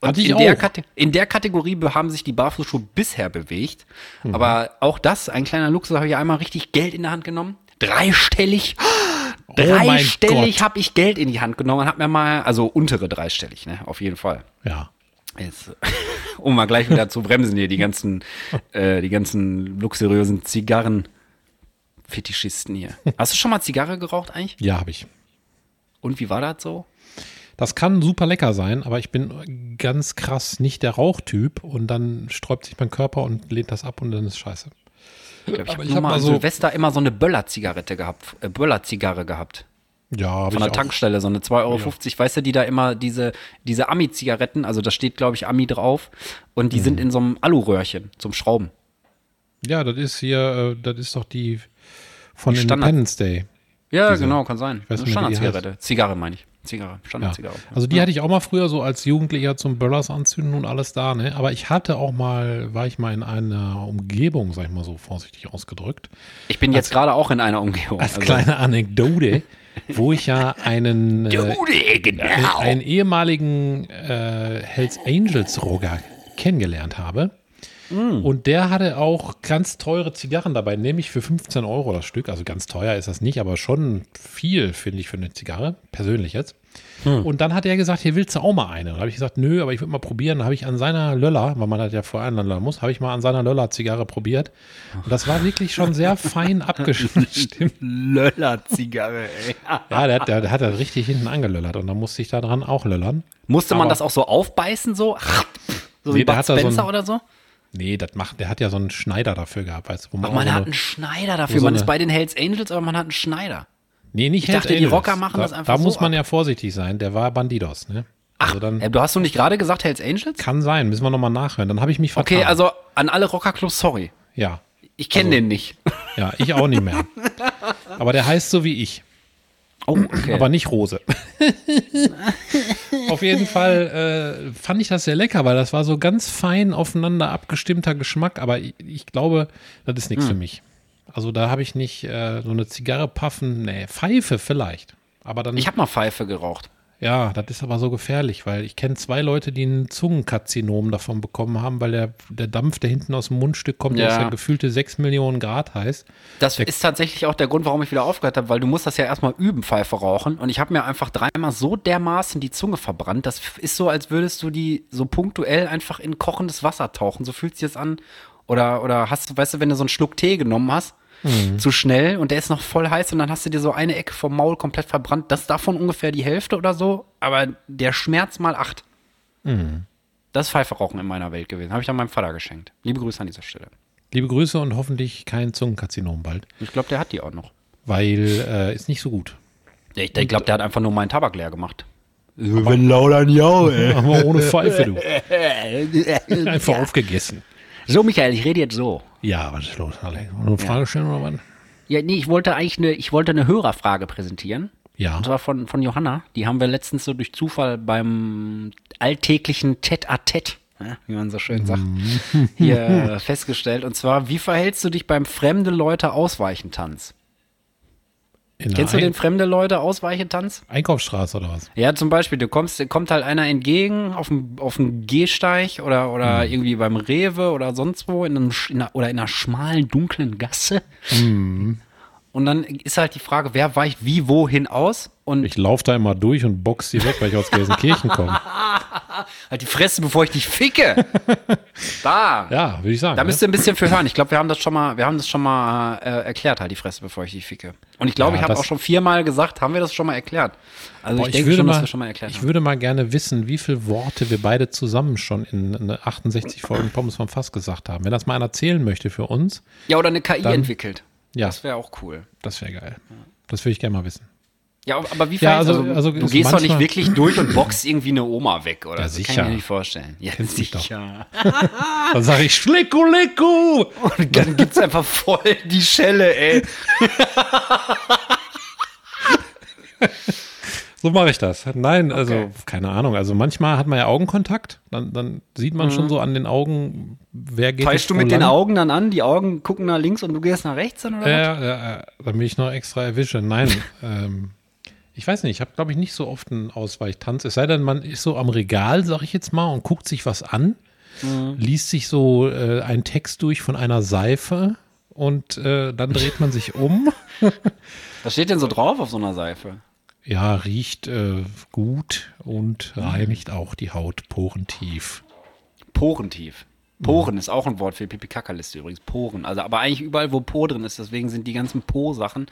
Und in, der in der Kategorie be- haben sich die Barfußschuhe bisher bewegt. Mhm. Aber auch das, ein kleiner Luxus, habe ich einmal richtig Geld in der Hand genommen. Dreistellig. [GASPS] Oh Dreistellig habe ich Geld in die Hand genommen und habe mir mal, also untere dreistellig, ne, auf jeden Fall. Ja. Jetzt, [LAUGHS] um mal gleich wieder zu bremsen hier, die ganzen, äh, die ganzen luxuriösen Zigarren-Fetischisten hier. Hast du schon mal Zigarre geraucht eigentlich? Ja, habe ich. Und wie war das so? Das kann super lecker sein, aber ich bin ganz krass nicht der Rauchtyp und dann sträubt sich mein Körper und lehnt das ab und dann ist scheiße. Ich ich habe hab mal so- Silvester immer so eine Böller-Zigarette gehabt, äh, Böller-Zigarre gehabt. Ja, Von ich der auch. Tankstelle, so eine 2,50 Euro, weißt du, die da immer diese, diese Ami-Zigaretten, also da steht, glaube ich, Ami drauf, und die Mhm. sind in so einem Aluröhrchen zum Schrauben. Ja, das ist hier, äh, das ist doch die von Die Standard- Independence Day. Ja, Diese- genau, kann sein. weiß Eine Standardzigarette. Zigarre meine ich. Zigarre, Ja. Standardzigarre. Also die hatte ich auch mal früher so als Jugendlicher zum Böllers anzünden und alles da, ne? Aber ich hatte auch mal, war ich mal in einer Umgebung, sag ich mal so vorsichtig ausgedrückt, Ich bin jetzt gerade auch in einer Umgebung. als also- kleine Anekdote, [LAUGHS] wo ich ja einen, äh, genau. einen ehemaligen äh, Hells Angels Roger kennengelernt habe. Und der hatte auch ganz teure Zigarren dabei, nämlich für 15 Euro das Stück. Also ganz teuer ist das nicht, aber schon viel, finde ich, für eine Zigarre, persönlich jetzt. Und dann hat er gesagt, hier willst du auch mal eine. Und habe ich gesagt, nö, aber ich würde mal probieren. Dann habe ich an seiner Löller, weil man das ja vorher anlöllern muss, habe ich mal an seiner Löller-Zigarre probiert. Und das war wirklich schon sehr [LAUGHS] fein abgestimmt. Löller-Zigarre, ey. Ja, der hat, der, der hat das richtig hinten angelöllert und dann musste ich da dran auch löllern. Musste man Aber- das auch so aufbeißen, so? So wie Nee, der Bud da so Spencer ein- oder so? Nee, das macht, der hat ja so einen Schneider dafür gehabt, weißt du, wo man auch man so hat eine- einen Schneider dafür. so man ist bei den Hells Angels, aber man hat einen Schneider. Nee, nicht Ich Hells dachte, die. Rocker machen da, das einfach Da so muss man ab. ja vorsichtig sein, der war Bandidos, ne? Ach, also dann äh, du hast du nicht gerade gesagt Hells Angels? kann sein, müssen wir nochmal nachhören. Dann habe ich mich vertan. Okay, also an alle Rockerclubs, sorry. Ja, Ich kenne Also- den nicht. ja, ich auch nicht mehr. [LAUGHS] Aber der heißt so wie ich, Oh, [CLEARS THROAT] okay. aber nicht Rose. [LAUGHS] Auf jeden Fall äh, fand ich das sehr lecker, weil das war so ganz fein aufeinander abgestimmter Geschmack, aber ich, ich glaube, das ist Hm. nichts für mich. Also da habe ich nicht äh, so eine Zigarre puffen, nee, Pfeife vielleicht. Aber dann ich habe mal Pfeife geraucht. Ja, das ist aber so gefährlich, weil ich kenne zwei Leute, die ein Zungenkarzinom davon bekommen haben, weil der, der Dampf, der hinten aus dem Mundstück kommt, der Ja. ist ja gefühlte 6 Millionen Grad heiß. Das ist tatsächlich auch der Grund, warum ich wieder aufgehört habe, weil du musst das ja erstmal üben, Pfeife rauchen. Und ich habe mir einfach dreimal so dermaßen die Zunge verbrannt. Das ist so, als würdest du die so punktuell einfach in kochendes Wasser tauchen. So fühlt sich das an. Oder, oder hast du, weißt du, wenn du so einen Schluck Tee genommen hast, zu schnell und der ist noch voll heiß und dann hast du dir so eine Ecke vom Maul komplett verbrannt. Das ist davon ungefähr die Hälfte oder so, aber der Schmerz mal acht. Das ist Pfeife rauchen in meiner Welt gewesen. Habe ich dann meinem Vater geschenkt. Liebe Grüße an dieser Stelle. Liebe Grüße und hoffentlich kein Zungenkarzinom bald, Ich glaube, der hat die auch noch. weil äh, ist nicht so gut. Ja, ich glaube, der hat einfach nur meinen Tabak leer gemacht. Wenn laudern ja, [LAUGHS] ey. Aber ohne Pfeife, du. [LAUGHS] Einfach aufgegessen. So, Michael, ich rede jetzt so. Ja, was ist los, Alex? Eine Frage stellen oder was? Ja, nee, ich wollte eigentlich eine, ich wollte eine Hörerfrage präsentieren. Ja. Und zwar von, von Johanna. Die haben wir letztens so durch Zufall beim alltäglichen Tête-à-Tête, ja, wie man so schön sagt, hier [LAUGHS] festgestellt. Und zwar, wie verhältst du dich beim fremde Leute ausweichen Tanz? In Kennst du den fremde Leute Ausweichetanz? Ein Einkaufsstraße oder was? Ja, zum Beispiel, du kommst, kommt halt einer entgegen auf dem, auf dem Gehsteig oder, oder Mhm. irgendwie beim Rewe oder sonst wo in einem, in einer, oder in einer schmalen, dunklen Gasse. Mhm. Und dann ist halt die Frage, wer weicht wie wohin aus und Ich laufe da immer durch und box die weg, weil ich aus Gelsenkirchen komme. [LAUGHS] halt die Fresse, bevor ich dich ficke. [LAUGHS] da. Ja, würde ich sagen. Da ne? müsst ihr ein bisschen für hören. Ich glaube, wir haben das schon mal, wir haben das schon mal äh, erklärt, halt die Fresse, bevor ich dich ficke. Und ich glaube, Ja, ich habe das- auch schon viermal gesagt, haben wir das schon mal erklärt. Also Boah, ich ich, denke würde schon, mal, dass wir schon mal erklärt ich haben. würde mal gerne wissen, wie viele Worte wir beide zusammen schon in, in 68 Folgen [CLEARS THROAT] Pommes vom Fass gesagt haben. Wenn das mal einer erzählen möchte für uns, Ja, oder eine KI Dann- entwickelt. Ja. Das wäre auch cool. das wäre geil. Das würde ich gerne mal wissen. Ja, aber wie Ja, fandst- also- also du gehst doch nicht wirklich durch und boxst irgendwie eine Oma weg, oder? Ja, das kann ich sicher. mir nicht vorstellen. Ja, Kennst sicher. Dann sage ich Schlicku, Licku. [LAUGHS] Und dann gibt's einfach voll die Schelle, ey. [LAUGHS] So mache ich das. Nein, also Okay. keine Ahnung. Also manchmal hat man ja Augenkontakt. Dann, dann sieht man schon so an den Augen, wer geht jetzt du mit den lang. Augen dann an? Die Augen gucken nach links und du gehst nach rechts dann, oder was? Ja, ja, ja, damit ich noch extra erwische. Nein, [LAUGHS] ähm, ich weiß nicht, ich habe, glaube ich, nicht so oft einen Ausweichtanz. Es sei denn, man ist so am Regal, sag ich jetzt mal, und guckt sich was an, Mhm. liest sich so äh, einen Text durch von einer Seife und äh, dann dreht man sich um. [LAUGHS] Was steht denn so drauf auf so einer Seife? Ja, riecht äh, gut und reinigt auch die Haut porentief. Porentief. Poren ist auch ein Wort für Pipi-Kaka-Liste übrigens. Poren. Also, aber eigentlich überall, wo Po drin ist. Deswegen sind die ganzen Po-Sachen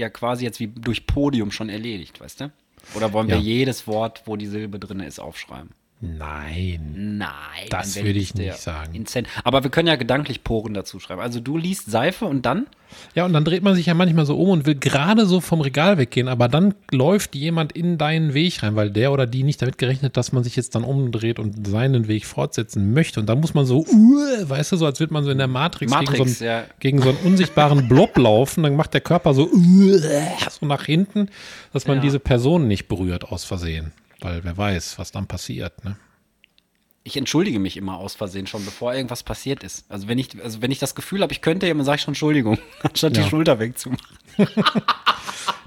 ja quasi jetzt wie durch Podium schon erledigt, weißt du? Oder wollen wir Ja. jedes Wort, wo die Silbe drin ist, aufschreiben? Nein. Nein. Das würde ich nicht sagen. insane. Aber wir können ja gedanklich Poren dazu schreiben. Also du liest Seife und dann? Ja, und dann dreht man sich ja manchmal so um und will gerade so vom Regal weggehen, aber dann läuft jemand in deinen Weg rein, weil der oder die nicht damit gerechnet, dass man sich jetzt dann umdreht und seinen Weg fortsetzen möchte. Und dann muss man so, uh, weißt du, so als würde man so in der Matrix, Matrix, gegen, so einen, ja. gegen so einen unsichtbaren Blob laufen. Dann macht der Körper so, uh, so nach hinten, dass man Ja. diese Person nicht berührt aus Versehen. Weil wer weiß, was dann passiert. Ne? Ich entschuldige mich immer aus Versehen schon, bevor irgendwas passiert ist. Also wenn ich, also wenn ich das Gefühl habe, ich könnte, dann sage ich schon Entschuldigung, [LAUGHS] anstatt Ja. die Schulter wegzumachen. [LAUGHS]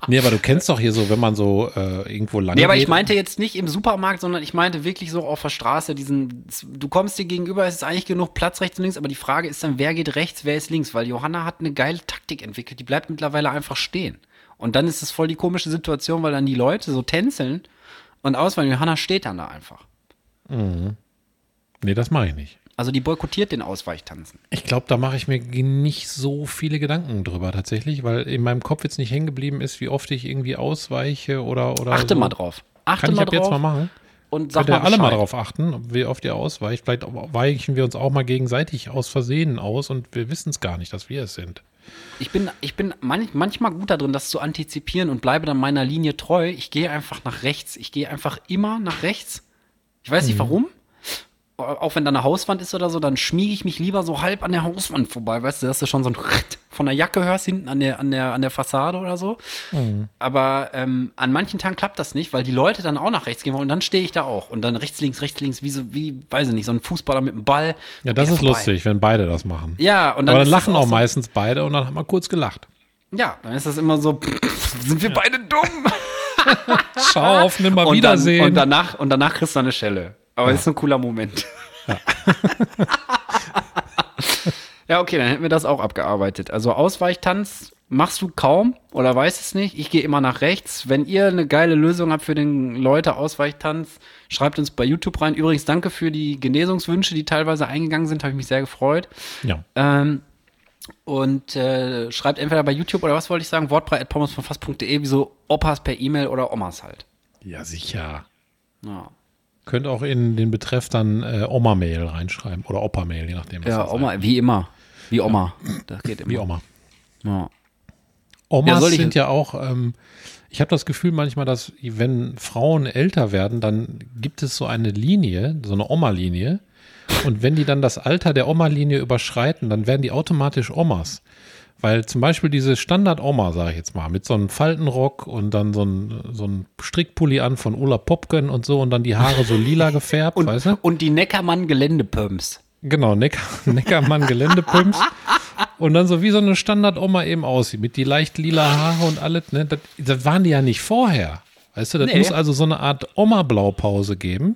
Nee, aber du kennst doch hier so, wenn man so äh, irgendwo lang Nee, aber geht. ich meinte jetzt nicht im Supermarkt, sondern ich meinte wirklich so auf der Straße, diesen, du kommst dir gegenüber, es ist eigentlich genug Platz rechts und links, aber die Frage ist dann, wer geht rechts, wer ist links? Weil Johanna hat eine geile Taktik entwickelt, die bleibt mittlerweile einfach stehen. Und dann ist es voll die komische Situation, weil dann die Leute so tänzeln und ausweichen. Johanna steht dann da einfach. Nee, das mache ich nicht. Also die boykottiert den Ausweichtanzen. Ich glaube, da mache ich mir nicht so viele Gedanken drüber tatsächlich, weil in meinem Kopf jetzt nicht hängen geblieben ist, wie oft ich irgendwie ausweiche oder oder Achte so. mal drauf. Achte Kann ich mal ab drauf jetzt mal machen? und sag mal alle mal drauf achten, wie oft ihr ausweicht. Vielleicht weichen wir uns auch mal gegenseitig aus Versehen aus und wir wissen es gar nicht, dass wir es sind. Ich bin, ich bin manch, manchmal gut darin, das zu antizipieren und bleibe dann meiner Linie treu. Ich gehe einfach nach rechts. Ich gehe einfach immer nach rechts. Ich weiß Mhm. nicht warum. Auch wenn da eine Hauswand ist oder so, dann schmiege ich mich lieber so halb an der Hauswand vorbei. Weißt du, dass du schon so ein von der Jacke hörst hinten an der, an der, an der Fassade oder so. Mhm. Aber ähm, an manchen Tagen klappt das nicht, weil die Leute dann auch nach rechts gehen wollen und dann stehe ich da auch. Und dann rechts, links, rechts, links, wie so, wie, weiß ich nicht, so ein Fußballer mit einem Ball. Ja, das ist vorbei. lustig, wenn beide das machen. Ja, und dann Aber dann lachen auch so- meistens beide und dann haben wir kurz gelacht. Ja, dann ist das immer so, sind wir beide dumm? [LAUGHS] Ciao, auf nimmer und, dann, Wiedersehen. und, danach, und danach kriegst du eine Schelle. Aber ist ein cooler Moment. Ja. okay, dann hätten wir das auch abgearbeitet. Also Ausweichtanz machst du kaum oder weißt es nicht. Ich gehe immer nach rechts. Wenn ihr eine geile Lösung habt für den Leute Ausweichtanz, schreibt uns bei YouTube rein. Übrigens danke für die Genesungswünsche, die teilweise eingegangen sind. Habe ich mich sehr gefreut. ja. Ähm, und äh, schreibt entweder bei YouTube oder was wollte ich sagen, wortbrei.pommesvonfass.de, wie so Opas per E-Mail oder Omas halt. ja, sicher. Ja, Könnt auch in den Betreff dann äh, Oma-Mail reinschreiben oder Opa-Mail, je nachdem. was ja. Oma, wie immer. Wie Oma. Das geht immer. Wie Oma. Ja. Omas Ja, sind ja auch, ähm, ich habe das Gefühl manchmal, dass wenn Frauen älter werden, dann gibt es so eine Linie, so eine Oma-Linie. Und wenn die dann das Alter der Oma-Linie überschreiten, dann werden die automatisch Omas. Weil zum Beispiel diese Standard-Oma, sage ich jetzt mal, mit so einem Faltenrock und dann so ein, so ein Strickpulli an von Ulla Popken und so und dann die Haare so lila gefärbt, [LAUGHS] weißt du? Und die Neckermann Geländepumps. Genau, Necker, [LAUGHS] Neckermann Geländepumps. und dann so wie so eine Standard-Oma eben aussieht, mit die leicht lila Haare und alles, ne? Das, das waren die ja nicht vorher. Weißt du, das Nee. muss also so eine Art Oma-Blaupause geben,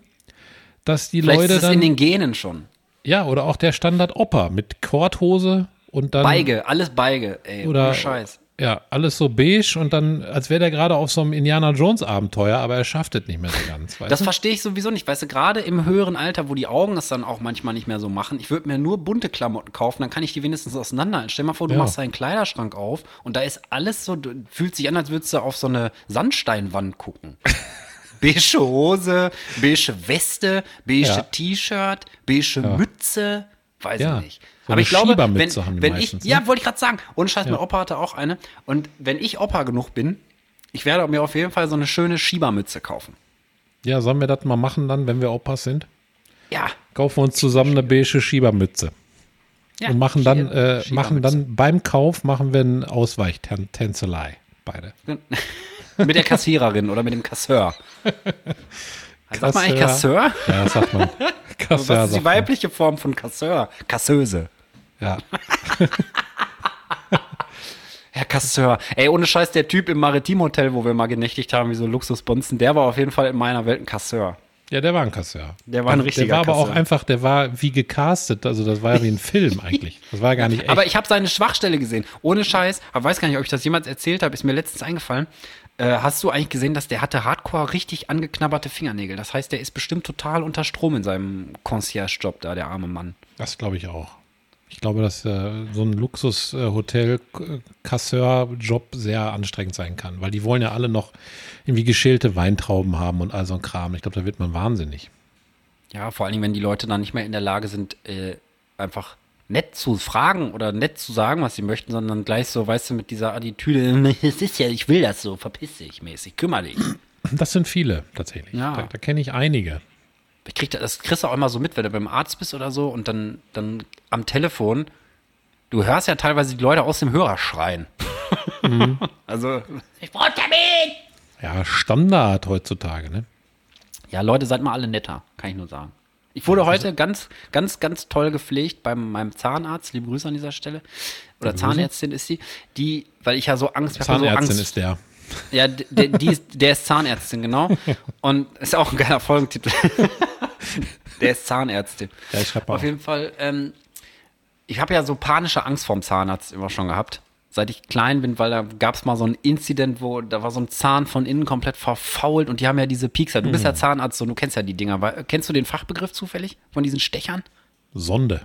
dass die Vielleicht Leute ist in dann, den Genen schon. ja, oder auch der Standard-Opa mit Korthose und dann, Beige, alles Beige, ey. Oder- Scheiß. ja, alles so beige und dann, als wäre der gerade auf so einem Indiana Jones-Abenteuer, aber er schafft es nicht mehr so ganz, Das verstehe ich sowieso nicht. Weißt du, gerade im höheren Alter, wo die Augen das dann auch manchmal nicht mehr so machen, ich würde mir nur bunte Klamotten kaufen, dann kann ich die wenigstens auseinanderhalten. Stell mal vor, du Ja. machst deinen Kleiderschrank auf und da ist alles so, fühlt sich an, als würdest du auf so eine Sandsteinwand gucken. [LAUGHS] beige Hose, beige Weste, beige Ja. T-Shirt, beige Mütze, weiß Ja. ich nicht. So Aber ich glaube, wenn, wenn meistens, ich, ne? ja, wollte ich gerade sagen, ohne Scheiß, mein Opa hatte auch eine. Und wenn ich Opa genug bin, ich werde mir auf jeden Fall so eine schöne Schiebermütze kaufen. Ja, sollen wir das mal machen dann, wenn wir Opas sind? Ja, Kaufen wir uns zusammen eine beige Schiebermütze. Ja, und machen dann, äh, machen dann beim Kauf machen wir eine Ausweichtänzelei. Beide. [LAUGHS] mit der Kassiererin oder mit dem Kasseur. [LAUGHS] Sagt man eigentlich Kasseur? Ja, das sagt man. [LAUGHS] Kasseur, Was ist die weibliche Form von Kasseur? Kasseuse. Ja. [LAUGHS] Herr Kasseur. Ey, ohne Scheiß, der Typ im Maritimhotel, wo wir mal genächtigt haben, wie so Luxusbonzen, der war auf jeden Fall in meiner Welt ein Kasseur. ja, der war ein Kasseur. Der war ein Der richtiger war aber auch Kasseur. einfach, der war wie gecastet. Also das war ja wie ein Film eigentlich. Das war gar nicht echt. Aber ich habe seine Schwachstelle gesehen. Ohne Scheiß. Aber weiß gar nicht, ob ich das jemals erzählt habe. Ist mir letztens eingefallen. Äh, hast du eigentlich gesehen, dass der hatte hardcore richtig angeknabberte Fingernägel? Das heißt, der ist bestimmt total unter Strom in seinem Concierge-Job da, der arme Mann. das glaube ich auch. Ich glaube, dass äh, so ein Luxus-Hotel-Kasseur-Job sehr anstrengend sein kann, weil die wollen ja alle noch irgendwie geschälte Weintrauben haben und all so ein Kram. Ich glaube, da wird man wahnsinnig. Ja, vor allen Dingen, wenn die Leute dann nicht mehr in der Lage sind, äh, einfach nett zu fragen oder nett zu sagen, was sie möchten, sondern gleich so, weißt du, mit dieser Attitüde, [LAUGHS] es ist ja, ich will das so, verpiss dich mäßig, kümmere dich. Das sind viele tatsächlich. Ja. Da, da kenne ich einige. Ich krieg das, das kriegst du auch immer so mit, wenn du beim Arzt bist oder so und dann, dann am Telefon, du hörst ja teilweise die Leute aus dem Hörer schreien. [LAUGHS] Also, ich brauche Termin! Ja, Standard heutzutage, ne? Ja, Leute, seid mal alle netter, kann ich nur sagen. Ich wurde heute ganz, ganz, ganz toll gepflegt bei meinem Zahnarzt. Liebe Grüße an dieser Stelle. Oder Zahnärztin ist sie, die, weil ich ja so Angst ich hab ja so Zahnärztin Angst, ist der. Ja, d- d- die ist, der ist Zahnärztin, genau. Und ist auch ein geiler Folgentitel. [LAUGHS] der ist Zahnärztin. Ja, ich schreib mal Auf jeden Fall, ähm, ich habe ja so panische Angst vorm Zahnarzt immer schon gehabt. Seit ich klein bin, weil da gab es mal so ein Incident, wo da war so ein Zahn von innen komplett verfault und die haben ja diese Piekser. Du bist Mhm. ja Zahnarzt, so du kennst ja die Dinger. Kennst du den Fachbegriff zufällig von diesen Stechern? Sonde.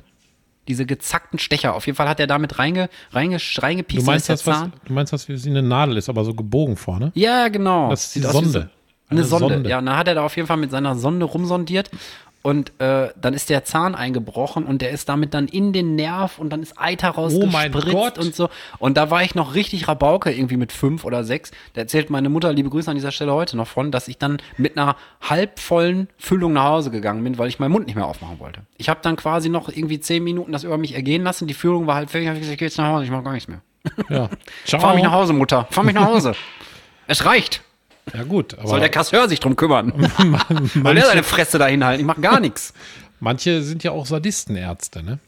Diese gezackten Stecher. Auf jeden Fall hat er damit reinge, reinge, reingepiekst. Du meinst, das, was, du meinst, das wie eine Nadel ist, aber so gebogen vorne? Ja, genau. Das ist die Sonde. So, eine Eine Sonde. Sonde. Ja, und dann hat er da auf jeden Fall mit seiner Sonde rumsondiert. Und äh, dann ist der Zahn eingebrochen und der ist damit dann in den Nerv und dann ist Eiter rausgespritzt Oh mein Gott. und so. Und da war ich noch richtig Rabauke, irgendwie mit fünf oder sechs. Da erzählt meine Mutter, liebe Grüße an dieser Stelle heute noch von, dass ich dann mit einer halbvollen Füllung nach Hause gegangen bin, weil ich meinen Mund nicht mehr aufmachen wollte. Ich habe dann quasi noch irgendwie zehn Minuten das über mich ergehen lassen. Die Füllung war halb fertig. Hab ich gesagt, ich geh jetzt nach Hause, ich mache gar nichts mehr. Ja. Ciao. Fahr mich nach Hause, Mutter. Fahr mich nach Hause. [LAUGHS] es reicht. Ja, gut. Aber Soll der Kasseur sich drum kümmern? [LAUGHS] Weil der seine Fresse dahin halten. Ich mach gar nichts. manche sind ja auch Sadistenärzte, ne?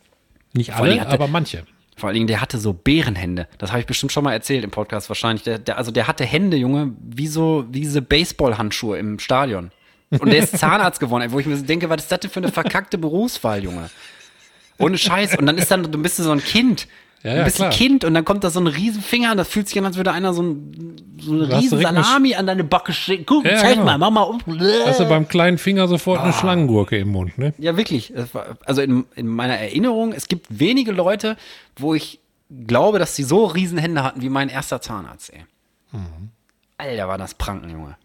Nicht alle, hatte- aber manche. Vor allen Dingen, der hatte so Bärenhände. Das habe ich bestimmt schon mal erzählt im Podcast wahrscheinlich. Der, der, also der hatte Hände, Junge, wie so wie diese Baseballhandschuhe im Stadion. Und der ist [LAUGHS] Zahnarzt geworden, wo ich mir denke, was ist das denn für eine verkackte Berufswahl, Junge? Ohne Scheiß. Und dann ist dann, du bist so ein Kind. Ja, du ja, bist klar. ein Kind und dann kommt da so ein riesen Finger und das fühlt sich an, als würde einer so, ein, so eine hast riesen direkt eine Salami an deine Backe schicken. Guck, Ja, zeig genau. mal, mach mal um. Hast du beim kleinen Finger sofort Ah. eine Schlangengurke im Mund, ne? Ja, wirklich. Also in, in meiner Erinnerung, es gibt wenige Leute, wo ich glaube, dass sie so riesen Hände hatten wie mein erster Zahnarzt, ey. Mhm. Alter, war das Pranken, Junge.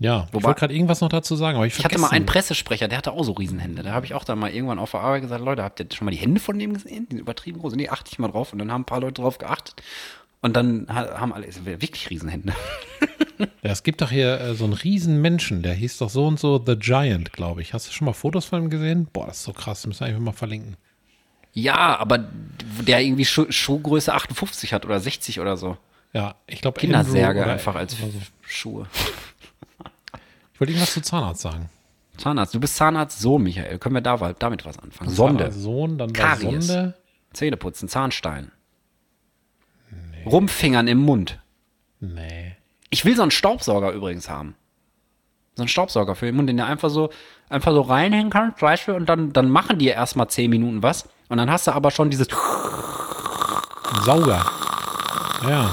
Ja. ich Wobei- wollte gerade irgendwas noch dazu sagen, aber ich Ich hatte mal einen. Pressesprecher, der hatte auch so Riesenhände. Da habe ich auch dann mal irgendwann auf der Arbeit gesagt, Leute, habt ihr schon mal die Hände von dem gesehen? Die sind übertrieben groß. Nee, achte ich mal drauf. Und dann haben ein paar Leute drauf geachtet. Und dann ha- haben alle sind wirklich Riesenhände. [LAUGHS] Ja, es gibt doch hier äh, so einen riesen Menschen, der hieß doch so und so The Giant, glaube ich. Hast du schon mal Fotos von ihm gesehen? Boah, das ist so krass, müssen wir eigentlich mal verlinken. Ja, aber der irgendwie Schuh, Schuhgröße 58 hat oder 60 oder so. Ja, ich glaube Kindersärge einfach als so. Schuhe. Ich wollte irgendwas zu Zahnarzt sagen. Zahnarzt. Du bist Zahnarzt, so, Michael. Können wir da, damit was anfangen? Sonde. Sohn, dann Karies. Sonde. Zähneputzen, Zahnstein. Rumfingern im Mund. Nee. Ich will so einen Staubsauger übrigens haben. So einen Staubsauger für den Mund, den du einfach so, einfach so reinhängen kannst, weißt du, und dann, dann machen die erstmal 10 Minuten was. Und dann hast du aber schon dieses, Sauger. Ja.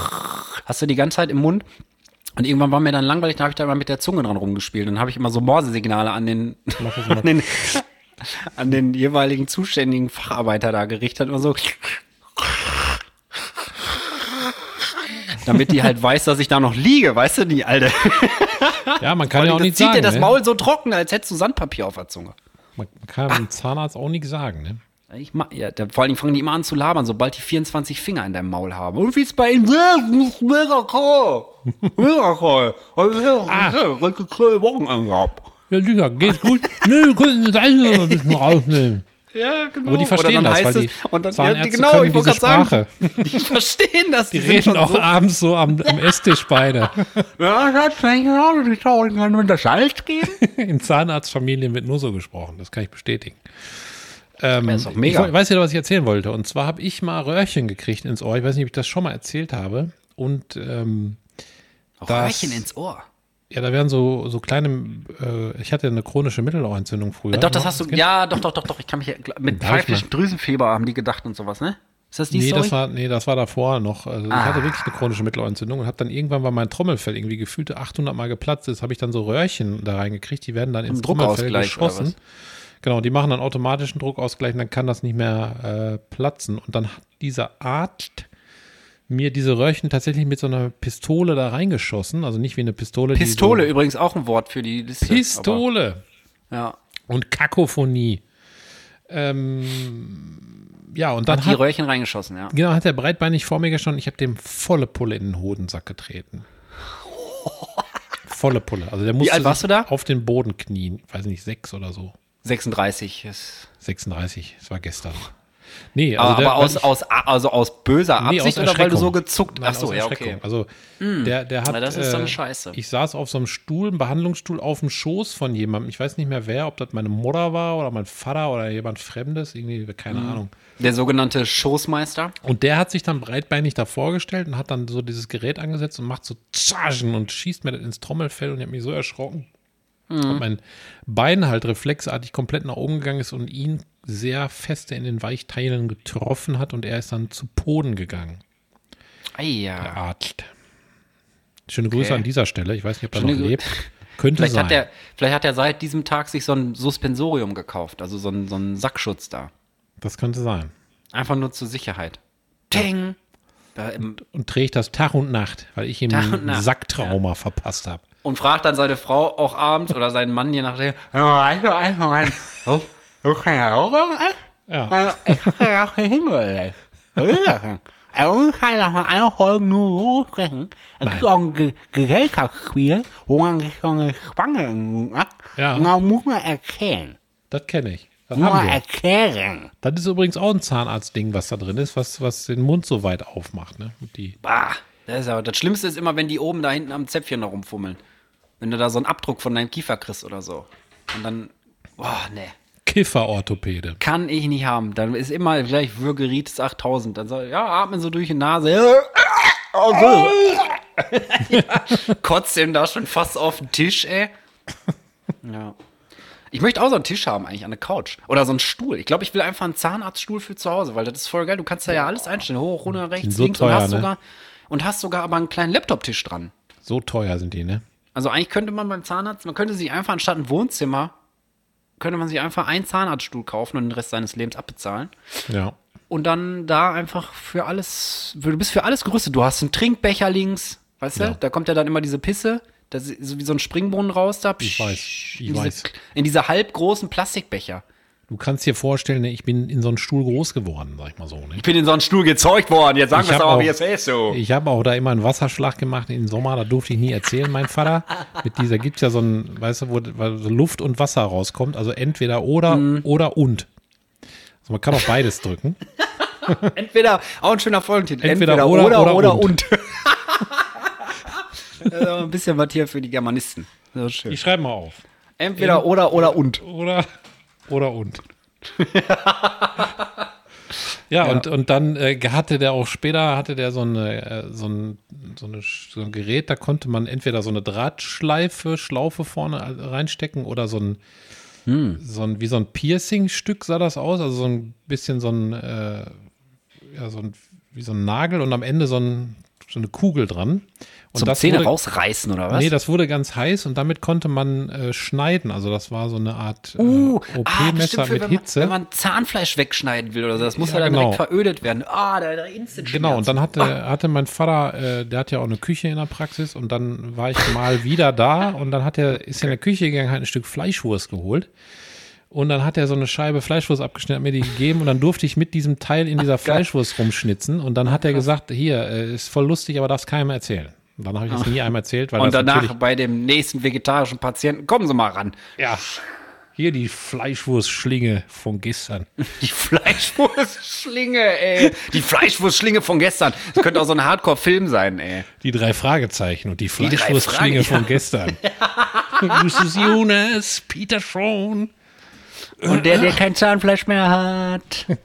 hast du die ganze Zeit im Mund. Und irgendwann war mir dann langweilig, da habe ich da mal mit der Zunge dran rumgespielt. Dann habe ich immer so Morsesignale an den, [LAUGHS] an den, an den jeweiligen zuständigen Facharbeiter da gerichtet. Immer so. Damit die halt weiß, dass ich da noch liege, weißt du, die Alte. [LAUGHS] Ja, man kann ja auch nicht zieht sagen. dir das ne? Maul so trocken, als hättest du Sandpapier auf der Zunge. Man kann dem Zahnarzt auch nichts sagen, ne? Ich ma ja, da, vor allen Dingen fangen die immer an zu labern, sobald die 24 Finger in deinem Maul haben. Und wie ist bei ihnen? Ja, cool. [LAUGHS] Ah. Ja, Digga, geht's gut? [LAUGHS] Nö, wir könnten das Eis noch ein bisschen rausnehmen. Ja, genau. Aber die verstehen das, weil heißt die es- und dann, ja, Zahnärzte die, genau, können ich diese Sprache. sagen, [LAUGHS] die verstehen das. Die sind reden auch so, abends so am, am Esstisch beide. Ja, kann ich schauen, kann man das Salz geben? In Zahnarztfamilien wird nur so gesprochen, das kann ich bestätigen. Ähm, Ja, ist doch mega. Ich weiß ja, was ich erzählen wollte. Und zwar habe ich mal Röhrchen gekriegt ins Ohr. Ich weiß nicht, ob ich das schon mal erzählt habe. Und ähm, das- Röhrchen ins Ohr. ja, da werden so, so kleine, äh, ich hatte eine chronische Mittelohrentzündung früher. Doch, das hast du, ja, doch, doch, doch, doch, ich kann mich, mit [LAUGHS] ich pfeifischen Drüsenfieber haben die gedacht und sowas, ne? Ist das die Nee Story? das, war, nee, das war davor noch. Also ich Ah. hatte wirklich eine chronische Mittelohrentzündung und habe dann irgendwann, weil mein Trommelfell irgendwie gefühlte 800 Mal geplatzt ist, habe ich dann so Röhrchen da reingekriegt. Die werden dann ins Trommelfell geschossen. Genau, die machen dann automatischen Druckausgleich und dann kann das nicht mehr äh, platzen. Und dann hat dieser Arzt mir diese Röhrchen tatsächlich mit so einer Pistole da reingeschossen. Also nicht wie eine Pistole. Pistole Die übrigens auch ein Wort für die Liste. so Pistole. Aber, ja. Und Kakophonie. Ähm, ja, und dann Hat die hat, Röhrchen reingeschossen, ja. Genau, hat er breitbeinig vor mir gestanden. Ich habe dem volle Pulle in den Hodensack getreten. [LAUGHS] volle Pulle. Also der musste alt warst du da? auf den Boden knien. Weiß nicht, sechs oder so. 36 ist. 36, das war gestern. Nee, also aber der, aber aus, ich- aus, also aus böser nee, Absicht aus oder weil du so gezuckt Nein, Ach so, aus ja, okay. Also der, der hat. Ja, das ist äh, dann scheiße. Ich saß auf so einem Stuhl, einem Behandlungsstuhl auf dem Schoß von jemandem. Ich weiß nicht mehr wer, ob das meine Mutter war oder mein Vater oder jemand Fremdes. Irgendwie, keine Mhm. Ahnung. Der sogenannte Schoßmeister. Und der hat sich dann breitbeinig da vorgestellt und hat dann so dieses Gerät angesetzt und macht so Chargen und schießt mir das ins Trommelfell und ich habe mich so erschrocken. Und mein Bein halt reflexartig komplett nach oben gegangen ist und ihn sehr feste in den Weichteilen getroffen hat und er ist dann zu Boden gegangen, ja. der Arzt. Schöne Grüße Okay. an dieser Stelle. Ich weiß nicht, ob er Schöne noch lebt. [LAUGHS] Könnte Vielleicht sein. hat, der, vielleicht hat er seit diesem Tag sich so ein Suspensorium gekauft, also so ein, so ein Sackschutz da. das könnte sein. Einfach nur zur Sicherheit. Ting! Da im, Und trägt das Tag und Nacht, weil ich ihm und ein Nacht, Sacktrauma verpasst habe. Und fragt dann seine Frau auch abends oder seinen Mann, je nachdem. Ja, einfach mal. Du kannst ja auch Ja. Ich kann ja auch hingelegt. Also, ich kann ja mal eine Folge nur so sprechen. Es gibt auch ein Ge Gesellschaftsspiel, wo man sich so eine Spange macht. Ja. Und dann muss man erzählen. Das kenne ich. Das Nur haben wir. erklären. Das ist übrigens auch ein Zahnarztding, was da drin ist, was, was den Mund so weit aufmacht. Ne? Die, Bah, das, ist aber, das Schlimmste ist immer, wenn die oben da hinten am Zäpfchen noch rumfummeln. Wenn du da so einen Abdruck von deinem Kiefer kriegst oder so. Und dann, boah, ne. Kifferorthopäde. Kann ich nicht haben. Dann ist immer gleich Würgeritis 8000. Dann soll, ja, atmen so durch die Nase. Ja. [LAUGHS] ja. Kotzt ihm da schon fast auf den Tisch, ey. Ja. Ich möchte auch so einen Tisch haben, eigentlich, an der Couch. Oder so einen Stuhl. Ich glaube, ich will einfach einen Zahnarztstuhl für zu Hause, weil das ist voll geil. Du kannst da ja alles einstellen. Hoch, runter, rechts, so links teuer, und hast ne? sogar und hast sogar aber einen kleinen Laptop-Tisch dran. So teuer sind die, ne? Also eigentlich könnte man beim Zahnarzt, man könnte sich einfach anstatt ein Wohnzimmer, könnte man sich einfach einen Zahnarztstuhl kaufen und den Rest seines Lebens abbezahlen. Ja. Und dann da einfach für alles, du bist für alles gerüstet. Du hast einen Trinkbecher links, weißt Ja. du? Da kommt ja dann immer diese Pisse, das ist so wie so ein Springbrunnen raus da. Ich weiß, ich in diese, weiß. In diese halbgroßen Plastikbecher. Du kannst dir vorstellen, ich bin in so einen Stuhl groß geworden, sag ich mal so. Ne? Ich bin in so einen Stuhl gezeugt worden, jetzt sagen wir es aber, wie es ist so. Ich habe auch da immer einen Wasserschlag gemacht im Sommer, da durfte ich nie erzählen, mein Vater. Mit dieser gibt es ja so ein, weißt du, wo wo Luft und Wasser rauskommt, also entweder oder Mhm. oder und. Also man kann auch beides drücken. [LAUGHS] Entweder, auch ein schöner Folgentitel. Entweder oder, oder, oder und. [LAUGHS] Das ist aber ein bisschen was hier für die Germanisten. Ich schreibe mal auf. Entweder oder oder und. Oder oder und. [LAUGHS] Ja, Und, und dann äh, hatte der auch später, hatte der so, eine, äh, so, ein, so, eine, so ein Gerät, da konnte man entweder so eine Drahtschleife, Schlaufe vorne reinstecken oder so ein, so ein wie so ein Piercing-Stück sah das aus, also so ein bisschen so ein, äh, ja, so ein, wie so ein Nagel und am Ende so, ein, so eine Kugel dran. Und Zum das Zähne wurde, rausreißen oder was? Nee, das wurde ganz heiß und damit konnte man äh, schneiden. Also das war so eine Art äh, Uh, ah, OP-Messer bestimmt für, mit wenn man, Hitze. wenn man Zahnfleisch wegschneiden will oder so. Das muss ja, Ja, dann genau. direkt verödet werden. Ah, da, da instant Genau, und dann hatte, hatte mein Vater, äh, der hat ja auch eine Küche in der Praxis und dann war ich mal wieder da und dann hat er, ist er in der Küche gegangen, hat ein Stück Fleischwurst geholt. Und dann hat er so eine Scheibe Fleischwurst abgeschnitten, hat mir die gegeben und dann durfte ich mit diesem Teil in dieser Fleischwurst rumschnitzen. Und dann hat er gesagt, hier, äh, ist voll lustig, aber darfst keinem erzählen. Und dann habe ich das nie einem erzählt, weil Und das danach bei dem nächsten vegetarischen Patienten, kommen Sie mal ran. ja, hier die Fleischwurstschlinge von gestern. [LAUGHS] Die Fleischwurstschlinge, ey. Die Fleischwurstschlinge von gestern. Das könnte auch so ein Hardcore-Film sein, ey. Die drei Fragezeichen und die Fleischwurstschlinge von gestern. [LAUGHS] Ist Jonas, Peter schon. Und der, der kein Zahnfleisch mehr hat. [LAUGHS]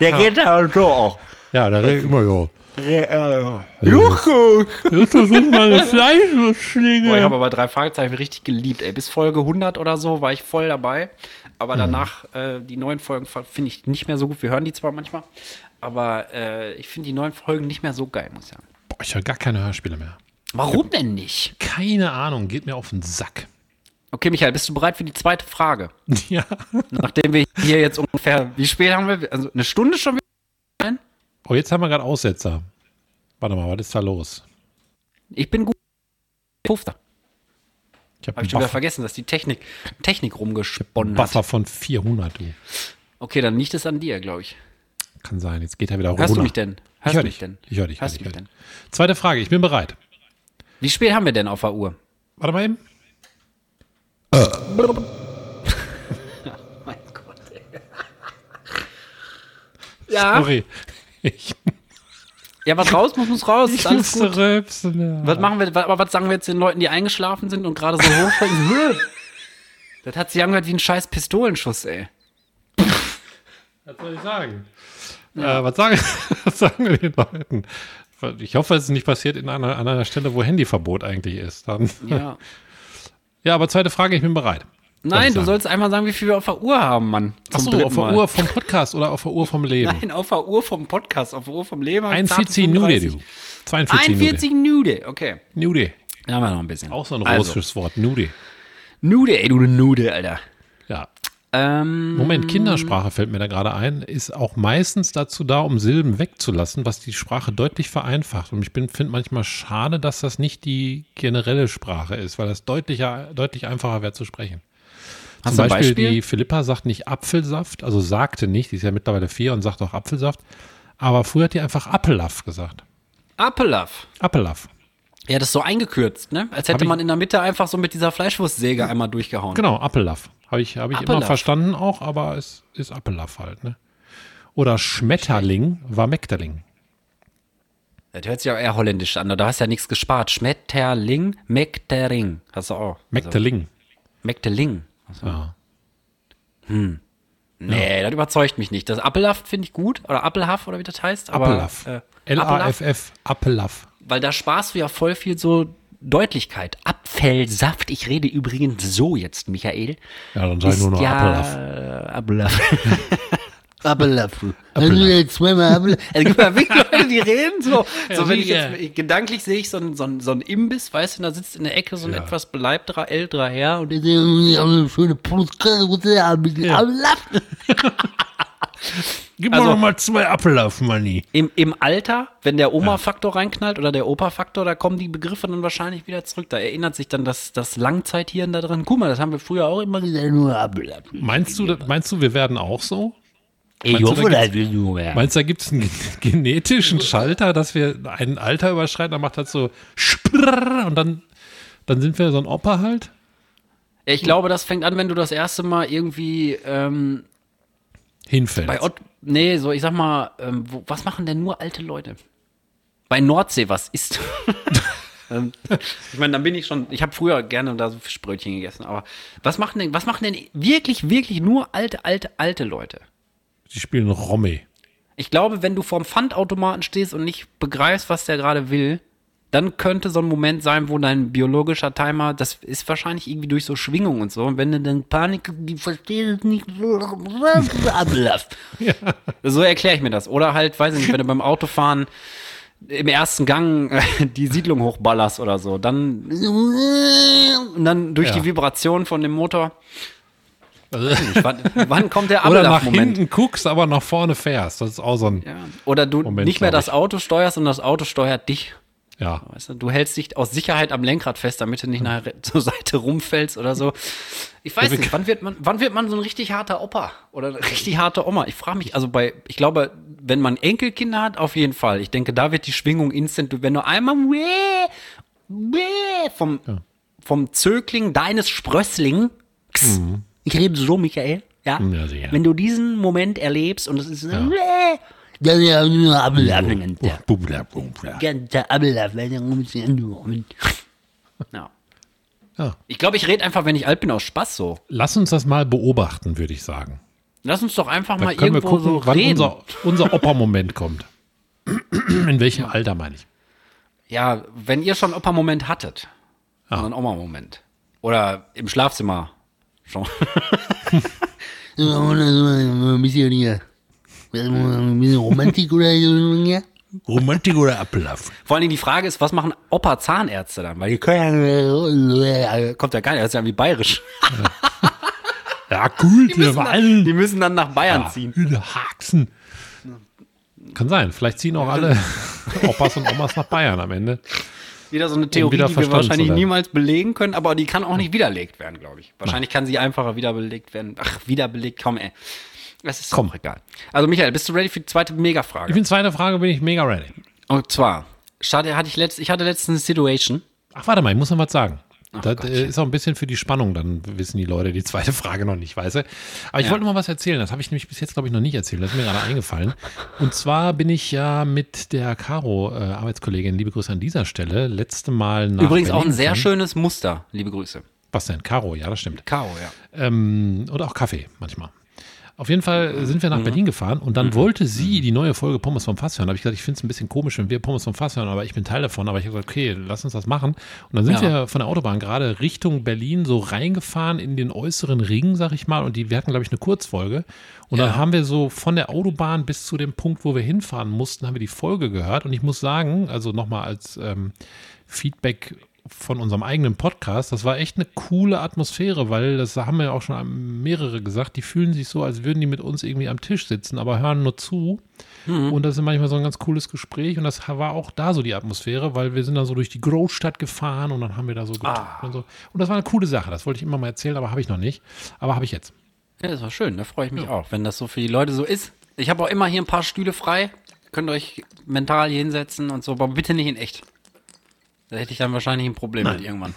der geht da so auch. Ja, da redet immer ja. Lukas! Das ist mal eine Boah, ich habe aber drei Fragezeichen richtig geliebt, ey. Bis Folge 100 oder so war ich voll dabei. Aber danach, äh, die neuen Folgen finde ich nicht mehr so gut. Wir hören die zwar manchmal, aber äh, ich finde die neuen Folgen nicht mehr so geil, muss ich sagen. Boah, ich höre gar keine Hörspiele mehr. Warum denn nicht? Keine Ahnung, geht mir auf den Sack. Okay, Michael, bist du bereit für die zweite Frage? [LAUGHS] Ja. Nachdem wir hier jetzt ungefähr, wie spät haben wir? Also eine Stunde schon wieder? Oh, jetzt haben wir gerade Aussetzer. Warte mal, was ist da los? Ich bin gut. Pufter. Ich habe Habe einen ich schon wieder Buffer, vergessen, dass die Technik, Technik rumgesponnen hat. Buffer von 400, du. Okay, dann liegt es an dir, glaube ich. Kann sein, jetzt geht er wieder runter. Hörst du mich denn? Ich Hörst höre du dich. mich denn? Ich höre dich. Hörst hör du dich, mich hör dich. Zweite Frage, ich bin bereit. Wie spät haben wir denn auf der Uhr? Warte mal eben. Mein Gott, ey. Ja, [LAUGHS] Sorry. Ich ja, was raus muss, muss raus. Ist alles gut. rülpsen, ja. Was machen wir, aber was sagen wir jetzt den Leuten, die eingeschlafen sind und gerade so hochfallen? [LAUGHS] das hat sich angehört wie ein scheiß Pistolenschuss, ey. Was soll ich sagen? Äh, was, sagen [LAUGHS] was sagen wir den Leuten? Ich hoffe, es ist nicht passiert in einer, an einer Stelle, wo Handyverbot eigentlich ist. Dann, Ja. Ja, aber zweite Frage, ich bin bereit. Nein, du sollst einmal sagen, wie viel wir auf der Uhr haben, Mann. Achso, dritten auf der. Uhr vom Podcast oder auf der Uhr vom Leben? Nein, auf der Uhr vom Podcast, auf der Uhr vom Leben. 41 Nude, du. 42 41 Nude, okay. Nude. Nude. Da haben wir noch ein bisschen. Auch so ein also, russisches Wort. Nude. Nude, ey, du Nude, Alter. Ja. Ähm, Moment, Kindersprache fällt mir da gerade ein, ist auch meistens dazu da, um Silben wegzulassen, was die Sprache deutlich vereinfacht. Und ich finde manchmal schade, dass das nicht die generelle Sprache ist, weil das deutlicher, deutlich einfacher wäre zu sprechen. Hast Zum Beispiel, Beispiel? die Philippa sagt nicht Apfelsaft, also sagte nicht, die ist ja mittlerweile vier und sagt auch Apfelsaft. Aber früher hat die einfach Appellaff gesagt. Appelaff. Appellaff. Ja, das ist so eingekürzt, ne? Als hätte man in der Mitte einfach so mit dieser Fleischwurstsäge einmal durchgehauen. Genau, Appellaff. Habe ich, hab ich immer verstanden auch, aber es ist Appellaff halt. Ne? Oder Schmetterling war Mekterling. Das hört sich auch eher holländisch an. Da hast du ja nichts gespart. Schmetterling, Mektering. Hast du auch. Mekterling. Also, Mekteling. Also, Ja. nee, das überzeugt mich nicht. Das Appelhaft finde ich gut. Oder Appelhaft oder wie das heißt. Aber, Appellaff. Äh, Appelaff, L-A-F-F. Appellaff. weil da sparst du ja voll viel so Deutlichkeit. Apfelsaft. Ich rede übrigens so jetzt, Michael. Ja, dann sei nur noch ja. Appelapfel. Zweimal Appel. Es gibt ja wirklich Leute, die reden so. so wenn ich jetzt, ich- gedanklich sehe ich so einen, so, einen, so einen Imbiss, weißt du, da sitzt in der Ecke so ein Ja. etwas beleibterer, älterer Herr und Eine schöne Brustkrause. Appelapfel. [LAUGHS] Gib Also- mir noch mal zwei Appellaff, Manni. im, im Alter, wenn der Oma-Faktor reinknallt oder der Opa-Faktor, da kommen die Begriffe dann wahrscheinlich wieder zurück. Da erinnert sich dann das, das Langzeithirn da drin. Guck mal, das haben wir früher auch immer gesagt. Meinst du, meinst du, wir werden auch so? Ich Meinst du, hoffe, da das will nur mehr. Meinst du, da gibt es einen [LAUGHS] genetischen Schalter, dass wir ein Alter überschreiten, dann macht das so und dann, dann sind wir so ein Opa halt? Ich glaube, das fängt an, wenn du das erste Mal irgendwie ähm, Hinfällt. bei Ott, nee, so ich sag mal, ähm, wo, was machen denn nur alte Leute? Bei Nordsee, was ist? [LAUGHS] Ähm, ich meine, dann bin ich schon, ich habe früher gerne da so Fischbrötchen gegessen, aber was machen denn, was machen denn wirklich, wirklich nur alte, alte, alte Leute? Die spielen Romme. Ich glaube, wenn du vorm Pfandautomaten stehst und nicht begreifst, was der gerade will, dann könnte so ein Moment sein, wo dein biologischer Timer, das ist wahrscheinlich irgendwie durch so Schwingung und so, und wenn du dann Panik, die versteht es nicht, [LAUGHS] abläuft. So erkläre ich mir das. Oder halt, weiß ich nicht, wenn du beim Autofahren im ersten Gang äh, die Siedlung hochballerst oder so, dann und dann durch Ja. die Vibration von dem Motor. Wann, [LAUGHS] wann kommt der Oder nach Ablaufmoment? hinten guckst, aber nach vorne fährst. Das ist auch so ein, Ja. Oder du Moment, nicht mehr das Auto steuerst und das Auto steuert dich. Ja. Weißt du? du hältst dich aus Sicherheit am Lenkrad fest, damit du nicht nachher [LAUGHS] zur Seite rumfällst oder so. Ich weiß Ja, nicht, wann wird man, wann wird man so ein richtig harter Opa oder eine richtig harte Oma? Ich frage mich, also bei, ich glaube, wenn man Enkelkinder hat, auf jeden Fall. Ich denke, da wird die Schwingung instant, wenn du einmal weh, weh, vom, vom Zögling deines Sprössling, ich rede so, Michael, ja, Mhm. Ja, wenn du diesen Moment erlebst und es ist, ja nur Ich und ja. Ja. Ich glaube, ich rede einfach, wenn ich alt bin, aus Spaß so. Lass uns das mal beobachten, würde ich sagen. Lass uns doch einfach Dann mal können wir irgendwo gucken, so wann reden. unser, unser Opa-Moment kommt. In welchem Alter meine ich? ja, wenn ihr schon Opa-Moment hattet. Ja. So einen Oma-Moment. Oder im Schlafzimmer schon. [LAUGHS] [LAUGHS] Ein bisschen hier. Ein bisschen Romantik oder so. ja? Romantik oder Ablauf? Vor allen Dingen die Frage ist, was machen Opa-Zahnärzte dann? Weil die können ja, kommt ja gar nicht, das ist ja wie bayerisch. Ja, cool, die, müssen dann, die müssen dann nach Bayern ja, ziehen. Haxen. Kann sein. Vielleicht ziehen auch alle [LAUGHS] Opas und Omas nach Bayern am Ende. Wieder so eine Theorie, die wir wahrscheinlich niemals belegen können, aber die kann auch nicht widerlegt werden, glaube ich. Wahrscheinlich kann sie einfacher wiederbelegt werden. Ach, wiederbelegt, komm, ey. Das ist Komm. auch egal. Also, Michael, bist du ready für die zweite Ich Mega-Frage? bin zweite Frage, bin ich mega ready. Und zwar, schade, hatte ich, letzt, ich hatte letztens eine Situation. Ach, warte mal, ich muss noch was sagen. das Gottchen. äh, ist auch ein bisschen für die Spannung, dann wissen die Leute die zweite [LAUGHS] Frage noch nicht, weißt du. Aber ich Ja. wollte noch mal was erzählen, das habe ich nämlich bis jetzt, glaube ich, noch nicht erzählt, das ist mir gerade eingefallen. Und zwar bin ich ja mit der Caro, äh, Arbeitskollegin, liebe Grüße an dieser Stelle, letzte Mal nach Übrigens auch Berlin ein sehr schönes Muster, liebe Grüße. Was denn? Caro, ja, das stimmt. Caro, ja. Ähm, oder auch Kaffee manchmal. Auf jeden Fall Mhm. sind wir nach Berlin gefahren und dann wollte sie die neue Folge Pommes vom Fass hören. Da habe ich gesagt, ich finde es ein bisschen komisch, wenn wir Pommes vom Fass hören, aber ich bin Teil davon. Aber ich habe gesagt, okay, lass uns das machen. Und dann sind Ja. wir von der Autobahn gerade Richtung Berlin so reingefahren in den äußeren Ring, sag ich mal. Und die, wir hatten, glaube ich, eine Kurzfolge. Und dann haben wir so von der Autobahn bis zu dem Punkt, wo wir hinfahren mussten, haben wir die Folge gehört. Und ich muss sagen, also nochmal als ähm, Feedback von unserem eigenen Podcast, das war echt eine coole Atmosphäre, weil das haben wir ja auch schon mehrere gesagt, die fühlen sich so, als würden die mit uns irgendwie am Tisch sitzen, aber hören nur zu. Und das ist manchmal so ein ganz cooles Gespräch und das war auch da so die Atmosphäre, weil wir sind dann so durch die Großstadt gefahren und dann haben wir da so getrunken und so. Und das war eine coole Sache, das wollte ich immer mal erzählen, aber habe ich noch nicht. Aber habe ich jetzt. Ja, das war schön, da freue ich mich auch, wenn das so für die Leute so ist. Ich habe auch immer hier ein paar Stühle frei. Könnt ihr euch mental hinsetzen und so, aber bitte nicht in echt. Da hätte ich dann wahrscheinlich ein Problem mit irgendwann.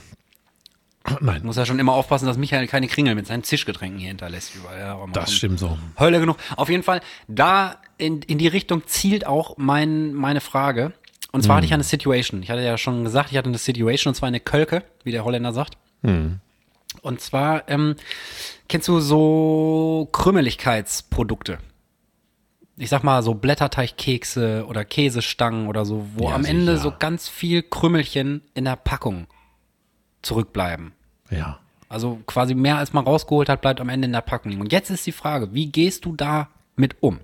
[CLEARS THROAT] Nein, Muss ja schon immer aufpassen, dass Michael keine Kringel mit seinen Zischgetränken hier hinterlässt. Überall. Ja, das stimmt so. Hölle genug. Auf jeden Fall, da in, in die Richtung zielt auch mein, meine Frage. Und zwar hatte ich eine Situation. Ich hatte ja schon gesagt, ich hatte eine Situation, und zwar eine Kölke, wie der Holländer sagt. Und zwar, ähm, kennst du so Krümeligkeitsprodukte? Ich sag mal so Blätterteigkekse oder Käsestangen oder so, wo Ja, am Ende sicher. so ganz viel Krümelchen in der Packung zurückbleiben. Ja. Also quasi mehr als man rausgeholt hat, bleibt am Ende in der Packung liegen. Und jetzt ist die Frage, wie gehst du da mit um?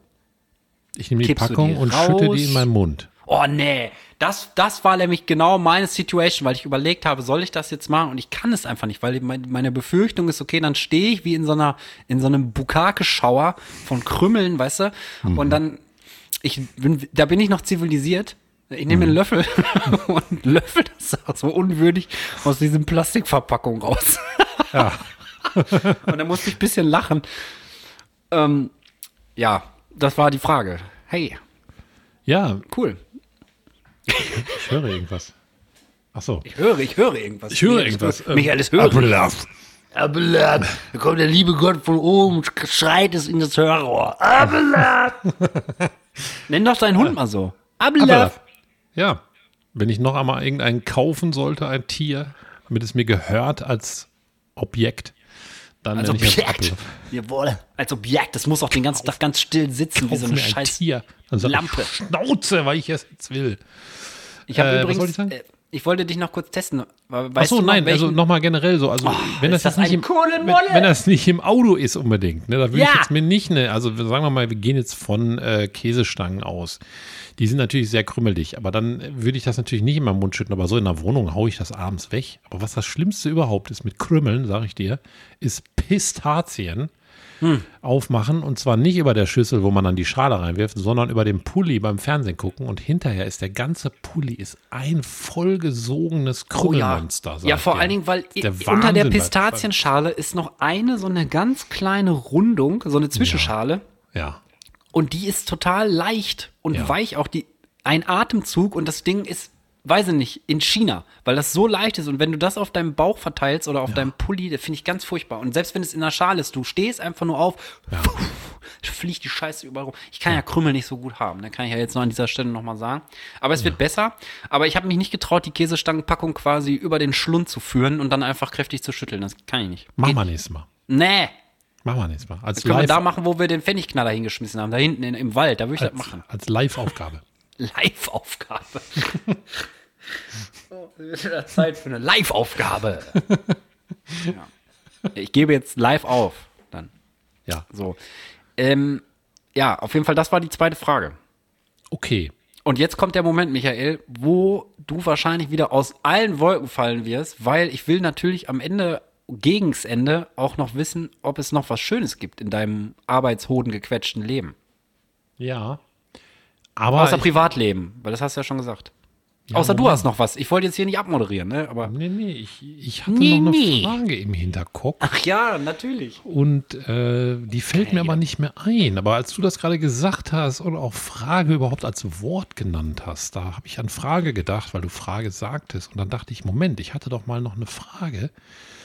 Ich nehme die Kippst Packung die und schütte raus? die in meinen Mund. Oh nee, das, das war nämlich genau meine Situation, weil ich überlegt habe, soll ich das jetzt machen? Und ich kann es einfach nicht, weil mein- meine Befürchtung ist, okay, dann stehe ich wie in so einer, in so einem Bukake-Schauer von Krümmeln, weißt du? Und dann, ich bin, da bin ich noch zivilisiert. Ich nehme einen Löffel [LAUGHS] und löffel das so unwürdig aus diesem Plastikverpackung raus. Ja. [LAUGHS] Und dann musste ich ein bisschen lachen. Ähm, ja, das war die Frage. Hey, Ja, cool. Ich höre irgendwas. Ach so. Ich höre, ich höre irgendwas. Ich höre Michael, irgendwas. Michael, ist höre. Ablauf. Abelab. Da kommt der liebe Gott von oben und schreit es in das Hörrohr. Abelab. [LAUGHS] Nenn doch deinen Hund mal so. Ablauf. Ja. Wenn ich noch einmal irgendeinen kaufen sollte, ein Tier, damit es mir gehört als Objekt, Dann Als ich Objekt. Jawohl. Als Objekt. Das muss auch den ganzen Tag ganz still sitzen, wie Kauf so eine scheiß Tier. Ich, Lampe. Schnauze, weil ich es jetzt will. Ich habe Äh, übrigens, wollte ich äh, ich wollte dich noch kurz testen. Weißt Achso, noch, nein, welchen, also nochmal generell so. Also, wenn das, das jetzt nicht im, wenn, wenn das nicht im Auto ist unbedingt, ne, da würde ich Ja. jetzt mir nicht eine, also sagen wir mal, wir gehen jetzt von äh, Käsestangen aus. Die sind natürlich sehr krümelig, aber dann würde ich das natürlich nicht in meinen Mund schütten, aber so in der Wohnung haue ich das abends weg. Aber was das Schlimmste überhaupt ist mit Krümmeln, sage ich dir, ist Pistazien aufmachen und zwar nicht über der Schüssel, wo man dann die Schale reinwirft, sondern über dem Pulli beim Fernsehen gucken und hinterher ist der ganze Pulli ist ein vollgesogenes Oh ja. Ja, vor dir. allen Dingen, weil Der unter der Wahnsinn, Pistazienschale ist noch eine so eine ganz kleine Rundung, so eine Zwischenschale. Ja. Und die ist total leicht und Ja. weich. Auch die, ein Atemzug und das Ding ist, weiß ich nicht, in China, weil das so leicht ist. Und wenn du das auf deinem Bauch verteilst oder auf deinem Pulli, das finde ich ganz furchtbar. Und selbst wenn es in der Schale ist, du stehst einfach nur auf, fliegt die Scheiße überall rum. Ich kann ja. Krümmel nicht so gut haben, ne? kann ich ja jetzt noch an dieser Stelle nochmal sagen. Aber es wird besser. Aber ich habe mich nicht getraut, die Käsestangenpackung quasi über den Schlund zu führen und dann einfach kräftig zu schütteln. Das kann ich nicht. Mach Geht mal nächstes Mal. Nee. Mach mal nächstes Mal. Als Können wir Live, da machen, wo wir den Pfennigknaller hingeschmissen haben. Da hinten in, im Wald, da würde ich das als, machen. als Live-Aufgabe. [LAUGHS] Live-Aufgabe. oh, [LAUGHS] wieder Zeit für eine Live-Aufgabe. [LAUGHS] ja. Ich gebe jetzt live auf. Dann. Ja. So. Ähm, ja, auf jeden Fall, das war die zweite Frage. Okay. Und jetzt kommt der Moment, Michael, wo du wahrscheinlich wieder aus allen Wolken fallen wirst, weil ich will natürlich am Ende, gegens Ende, auch noch wissen, ob es noch was Schönes gibt in deinem arbeitshoden gequetschten Leben. Ja. Aber Außer Privatleben, weil das hast du ja schon gesagt. Außer du hast noch was. Ich wollte jetzt hier nicht abmoderieren, ne? Aber. nee, nee, ich, ich hatte Nee, noch eine nee. Frage im Hinterkopf. Ach ja, natürlich. Und äh, die fällt mir aber nicht mehr ein. Aber als du das gerade gesagt hast und auch Frage überhaupt als Wort genannt hast, da habe ich an Frage gedacht, weil du Frage sagtest. Und dann dachte ich, Moment, ich hatte doch mal noch eine Frage.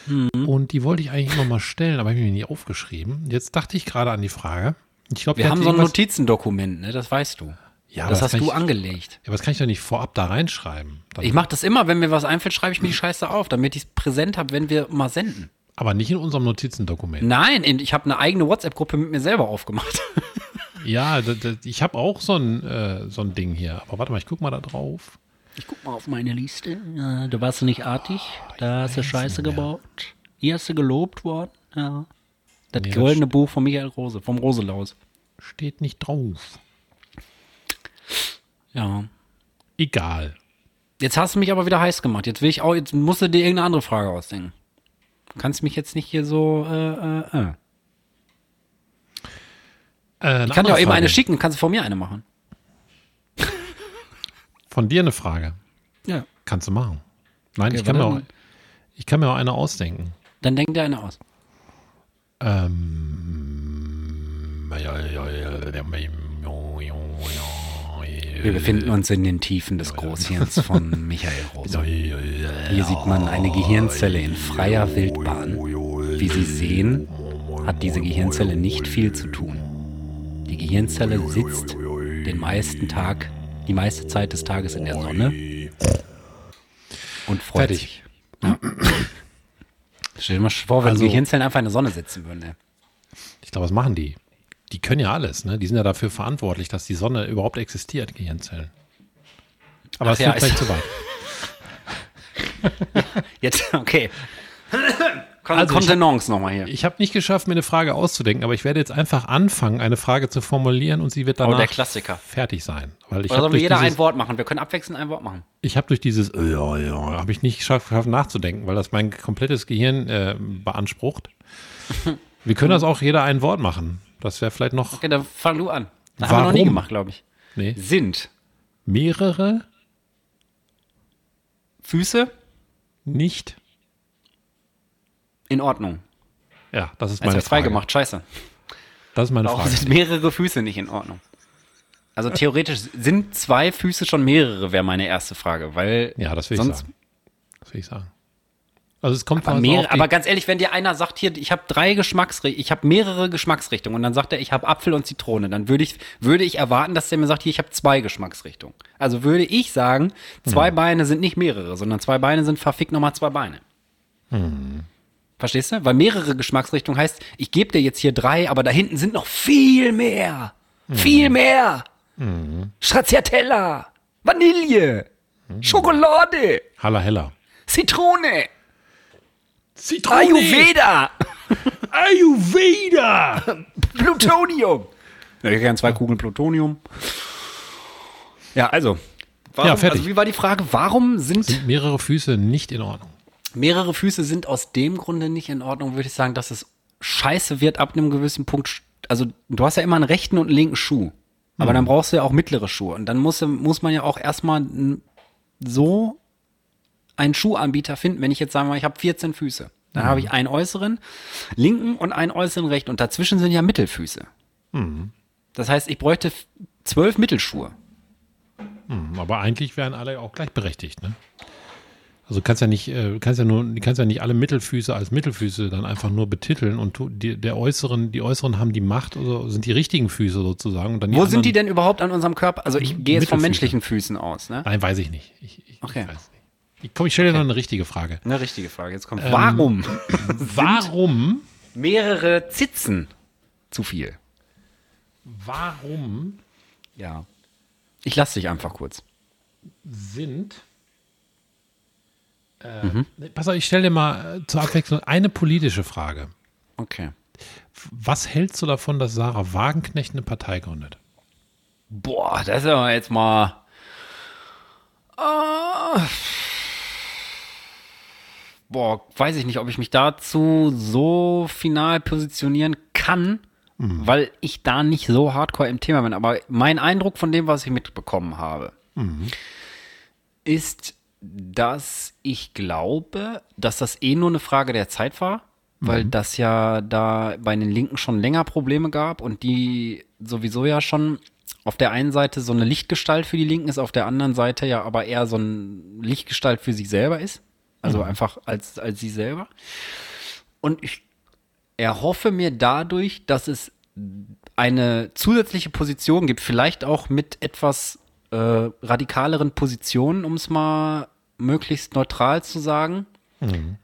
Mhm. Und die wollte ich eigentlich immer mal stellen, aber habe ich mir nicht aufgeschrieben. Jetzt dachte ich gerade an die Frage. Ich glaube, Wir haben so ein Notizendokument, ne? Das weißt du. Ja, das hast du ich- angelegt. Ja, aber das kann ich doch nicht vorab da reinschreiben. Ich mache das immer, wenn mir was einfällt, schreibe ich mir die Scheiße auf, damit ich es präsent habe, wenn wir mal senden. aber nicht in unserem Notizendokument. Nein, in- ich habe eine eigene WhatsApp-Gruppe mit mir selber aufgemacht. [LAUGHS] Ja, ich habe auch so ein, äh, so ein Ding hier. Aber warte mal, ich guck mal da drauf. Ich guck mal auf meine Liste. Äh, Da warst du nicht artig. Da hast du Scheiße gebaut. Hier hast du gelobt worden. Ja. Das Nee, das goldene Buch von Michael Rose, vom Roselaus. Steht nicht drauf. Ja. Egal. Jetzt hast du mich aber wieder heiß gemacht. Jetzt will ich auch, jetzt musst du dir irgendeine andere Frage ausdenken. Du kannst mich jetzt nicht hier so, äh, äh, äh. Äh, Ich kann dir auch eben eine schicken, kannst du vor mir eine machen. Von dir eine Frage. Ja. Kannst du machen. Nein, Okay, ich, kann mir auch, ich kann mir auch eine ausdenken. Dann denk dir eine aus. Ähm, Wir befinden uns in den Tiefen des Großhirns von Michael Rose. Hier sieht man eine Gehirnzelle in freier Wildbahn. Wie Sie sehen, hat diese Gehirnzelle nicht viel zu tun. Die Gehirnzelle sitzt den meisten Tag, die meiste Zeit des Tages in der Sonne und freut Fertig. sich. Ja. [LAUGHS] Stell dir mal vor, wenn Also- Gehirnzellen einfach in der Sonne sitzen würden. Ey. Ich glaube, was machen die? Die können ja alles, ne? Die sind ja dafür verantwortlich, dass die Sonne überhaupt existiert, Gehirnzellen. Aber Ach das ja, führt vielleicht ist- zu weit. [LAUGHS] Jetzt, okay. Also ich- Kontenance nochmal hier. Ich habe nicht geschafft, mir eine Frage auszudenken, aber ich werde jetzt einfach anfangen, eine Frage zu formulieren und sie wird danach Oh, fertig sein. Weil ich Oder habe sollen wir jeder dieses, ein Wort machen? Wir können abwechselnd ein Wort machen. ich hab durch dieses ja, ja, habe ich nicht geschafft, nachzudenken, weil das mein komplettes Gehirn äh, beansprucht. [LAUGHS] Wir können das auch jeder ein Wort machen. Das wäre vielleicht noch Okay, dann fang du an. Das haben wir noch nie Warum? gemacht, glaube ich. nee, Sind mehrere Füße nicht. In Ordnung? Ja, das ist meine frei Frage. gemacht, scheiße. Das ist meine Warum Frage. sind mehrere Füße nicht in Ordnung? Also theoretisch sind zwei Füße schon mehrere, wäre meine erste Frage, weil Ja, das will ich sagen. Das will ich sagen. Also es kommt Aber, also mehrere, aber ganz ehrlich, wenn dir einer sagt, hier, ich habe drei Geschmacksrichtungen, ich habe mehrere Geschmacksrichtungen und dann sagt er, ich habe Apfel und Zitrone, dann würde ich, würde ich erwarten, dass der mir sagt, hier, ich habe zwei Geschmacksrichtungen. Also würde ich sagen, zwei Hm. Beine sind nicht mehrere, sondern zwei Beine sind verfickt nochmal zwei Beine. Verstehst du? Weil mehrere Geschmacksrichtungen heißt, ich gebe dir jetzt hier drei, aber da hinten sind noch viel mehr. Viel mehr. Stracciatella, Vanille, Schokolade, Halla Hella. Zitrone, Zitrone. Ayurveda, [LAUGHS] Ayurveda. Plutonium. Ja, ich gern zwei Kugeln Plutonium. Ja, also. Warum, Ja, fertig. Also wie war die Frage? Warum sind Sind mehrere Füße nicht in Ordnung? Mehrere Füße sind aus dem Grunde nicht in Ordnung, würde ich sagen, dass es scheiße wird ab einem gewissen Punkt. Also du hast ja immer einen rechten und einen linken Schuh. Aber dann brauchst du ja auch mittlere Schuhe. Und dann muss, muss man ja auch erstmal so einen Schuhanbieter finden. Wenn ich jetzt mal, ich habe 14 Füße. Dann habe ich einen äußeren linken und einen äußeren rechten. Und dazwischen sind ja Mittelfüße. Das heißt, ich bräuchte zwölf Mittelschuhe. Hm, Aber eigentlich wären alle auch gleichberechtigt, ne? Also du kannst ja nicht, äh, kannst ja nur, du kannst ja nicht alle Mittelfüße als Mittelfüße dann einfach nur betiteln und die, der äußeren, die äußeren haben die Macht oder sind die richtigen Füße sozusagen. Und dann Wo sind die denn überhaupt an unserem Körper? Also ich gehe jetzt von menschlichen Füßen aus. Ne? Nein, weiß ich nicht. Ich, ich, Okay. ich weiß nicht. Ich, komm, ich stelle dir noch eine richtige Frage. Eine richtige Frage. Jetzt kommt. Warum [LAUGHS] Warum, mehrere Zitzen zu viel? warum Ja. Ich lasse dich einfach kurz. sind äh, Pass auf, ich stelle dir mal äh, zur Abwechslung eine politische Frage. Okay. Was hältst du davon, dass Sarah Wagenknecht eine Partei gründet? Boah, das ist aber jetzt mal. Ah. boah, weiß ich nicht, ob ich mich dazu so final positionieren kann, weil ich da nicht so hardcore im Thema bin. Aber mein Eindruck von dem, was ich mitbekommen habe, ist, dass ich glaube, dass das eh nur eine Frage der Zeit war, weil das ja da bei den Linken schon länger Probleme gab und die sowieso ja schon auf der einen Seite so eine Lichtgestalt für die Linken ist, auf der anderen Seite ja aber eher so ein Lichtgestalt für sich selber ist. Also einfach als, als sie selber. Und ich erhoffe mir dadurch, dass es eine zusätzliche Position gibt, vielleicht auch mit etwas äh, radikaleren Positionen, um es mal möglichst neutral zu sagen,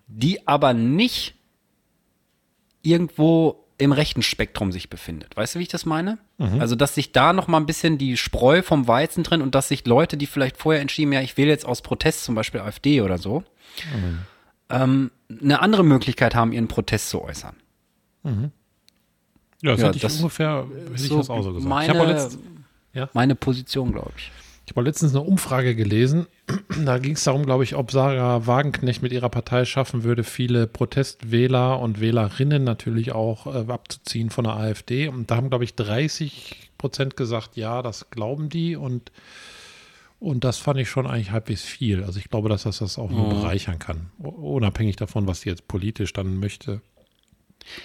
die aber nicht irgendwo im rechten Spektrum sich befindet. Weißt du, wie ich das meine? Also, dass sich da noch mal ein bisschen die Spreu vom Weizen trennt und dass sich Leute, die vielleicht vorher entschieden, ja, ich wähle jetzt aus Protest zum Beispiel AfD oder so, ähm, eine andere Möglichkeit haben, ihren Protest zu äußern. Ja, das Ja, hätte ich das ungefähr, hätte ich so das auch so gesagt. meine- ich habe letzt, ja? Meine Position, glaube ich. Ich habe letztens eine Umfrage gelesen. [CLEARS THROAT] Da ging es darum, glaube ich, ob Sarah Wagenknecht mit ihrer Partei schaffen würde, viele Protestwähler und Wählerinnen natürlich auch äh, abzuziehen von der AfD. Und da haben, glaube ich, 30 Prozent gesagt, ja, das glauben die. Und, und das fand ich schon eigentlich halbwegs viel. Also ich glaube, dass das das auch nur bereichern kann. Unabhängig davon, was sie jetzt politisch dann möchte.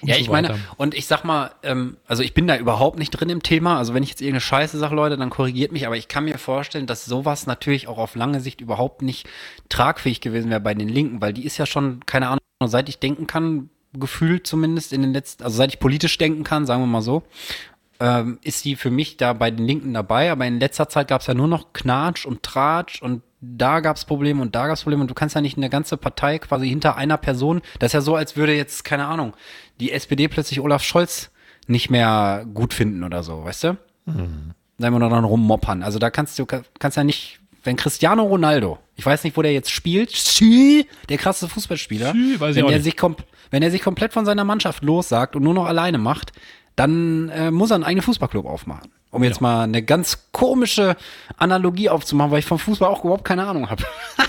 Und Ja, so ich meine, weiter. und ich sag mal, ähm, also ich bin da überhaupt nicht drin im Thema. Also wenn ich jetzt irgendeine Scheiße sage, Leute, dann korrigiert mich. Aber ich kann mir vorstellen, dass sowas natürlich auch auf lange Sicht überhaupt nicht tragfähig gewesen wäre bei den Linken, weil die ist ja schon, keine Ahnung, seit ich denken kann, gefühlt zumindest in den letzten, also seit ich politisch denken kann, sagen wir mal so, ähm, ist die für mich da bei den Linken dabei. Aber in letzter Zeit gab es ja nur noch Knatsch und Tratsch und da gab es Probleme und da gab es Probleme und du kannst ja nicht eine ganze Partei quasi hinter einer Person, das ist ja so, als würde jetzt, keine Ahnung, die SPD plötzlich Olaf Scholz nicht mehr gut finden oder so, weißt du? Sagen wir nur dann rummoppern. Also da kannst du, kannst ja nicht, wenn Cristiano Ronaldo, ich weiß nicht, wo der jetzt spielt, der krasse Fußballspieler, wenn er sich wenn er sich komplett von seiner Mannschaft lossagt und nur noch alleine macht, dann äh, muss er einen eigenen Fußballclub aufmachen. Um jetzt mal eine ganz komische Analogie aufzumachen, weil ich vom Fußball auch überhaupt keine Ahnung habe.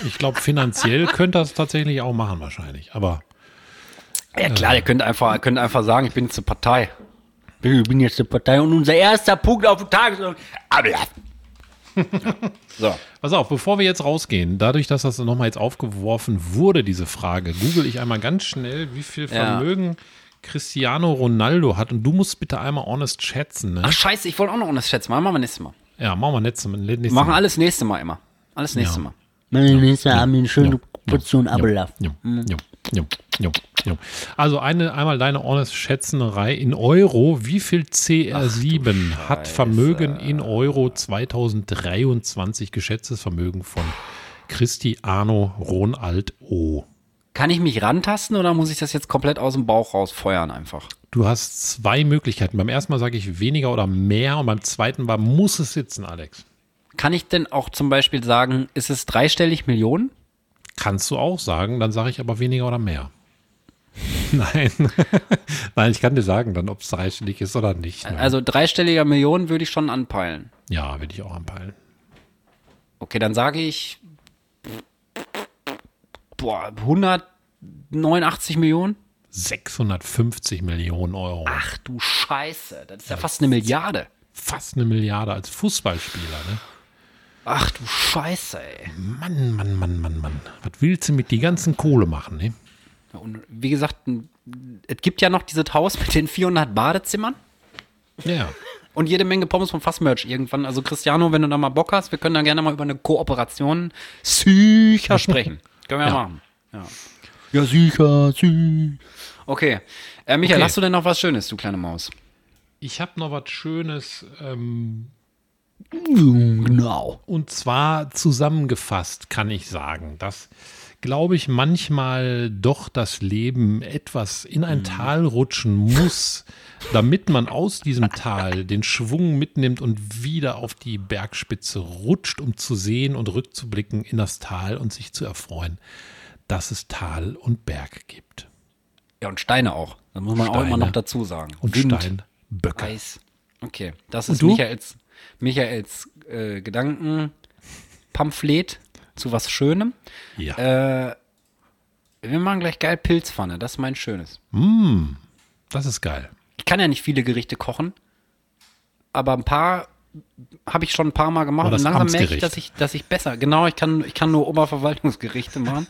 Ich glaube, finanziell [LAUGHS] könnte das tatsächlich auch machen, wahrscheinlich. Aber Ja klar, der könnte einfach, er könnte einfach sagen, ich bin jetzt eine Partei. Ich bin jetzt eine Partei und unser erster Punkt auf dem Tagesordnung. [LAUGHS] Ja. So. Pass auf, bevor wir jetzt rausgehen, dadurch, dass das nochmal jetzt aufgeworfen wurde, diese Frage, google ich einmal ganz schnell, wie viel Ja. Vermögen Cristiano Ronaldo hat. Und du musst bitte einmal honest schätzen. Ne? Ach scheiße, ich wollte auch noch das schätzen. Machen wir nächstes Mal. Ja, machen wir nächstes Mal. nächstes Wir machen Mal. alles nächste Mal immer. Alles nächste Ja. Mal. Meine nächste haben eine schöne Ja. Portion Abelaf. Ja, ja, ja, ja, ja. Also eine, einmal deine honest Schätzenerei in Euro. Wie viel CR7 hat Vermögen in Euro 2023 geschätztes Vermögen von Cristiano Ronaldo? Kann ich mich rantasten oder muss ich das jetzt komplett aus dem Bauch raus feuern einfach? Du hast zwei Möglichkeiten. Beim ersten Mal sage ich weniger oder mehr und beim zweiten Mal muss es sitzen, Alex. Kann ich denn auch zum Beispiel sagen, ist es dreistellig Millionen? Kannst du auch sagen, dann sage ich aber weniger oder mehr. [LAUGHS] Nein. [LAUGHS] Nein, ich kann dir sagen dann, ob es dreistellig ist oder nicht. ne? Also dreistelliger Millionen würde ich schon anpeilen. ja, würde ich auch anpeilen. Okay, dann sage ich boah, 189 Millionen. 650 Millionen Euro. Ach du Scheiße, das ist ja fast eine Milliarde. Fast eine Milliarde als Fußballspieler, ne? Ach du Scheiße, ey. Mann, Mann, Mann, Mann, Mann. Was willst du mit die ganzen Kohle machen, ne? Und wie gesagt, es gibt ja noch dieses Haus mit den 400 Badezimmern Ja. und jede Menge Pommes vom Fassmerch irgendwann. Also Cristiano, wenn du da mal Bock hast, wir können da gerne mal über eine Kooperation sicher [LAUGHS] sprechen. können wir ja, Ja. machen. Ja. ja, sicher, sicher. Okay. Äh, Michael, Okay. hast du denn noch was Schönes, du kleine Maus? Ich habe noch was Schönes, ähm, Genau. und zwar zusammengefasst kann ich sagen, dass, glaube ich, manchmal doch das Leben etwas in ein Tal rutschen muss, [LAUGHS] damit man aus diesem Tal den Schwung mitnimmt und wieder auf die Bergspitze rutscht, um zu sehen und rückzublicken in das Tal und sich zu erfreuen, dass es Tal und Berg gibt. Ja, und Steine auch. Das muss man auch Steine. immer noch dazu sagen. Und Wind, Steinböcke. Eis. Okay, das ist? Michaels, Michaels äh, Gedankenpamphlet zu was Schönem. Ja. Äh, wir machen gleich geil Pilzpfanne. Das ist mein Schönes. das ist geil. Ich kann ja nicht viele Gerichte kochen, aber ein paar habe ich schon ein paar Mal gemacht Aber und langsam merke ich, dass ich, dass ich besser, genau, ich kann, ich kann nur Oberverwaltungsgerichte machen.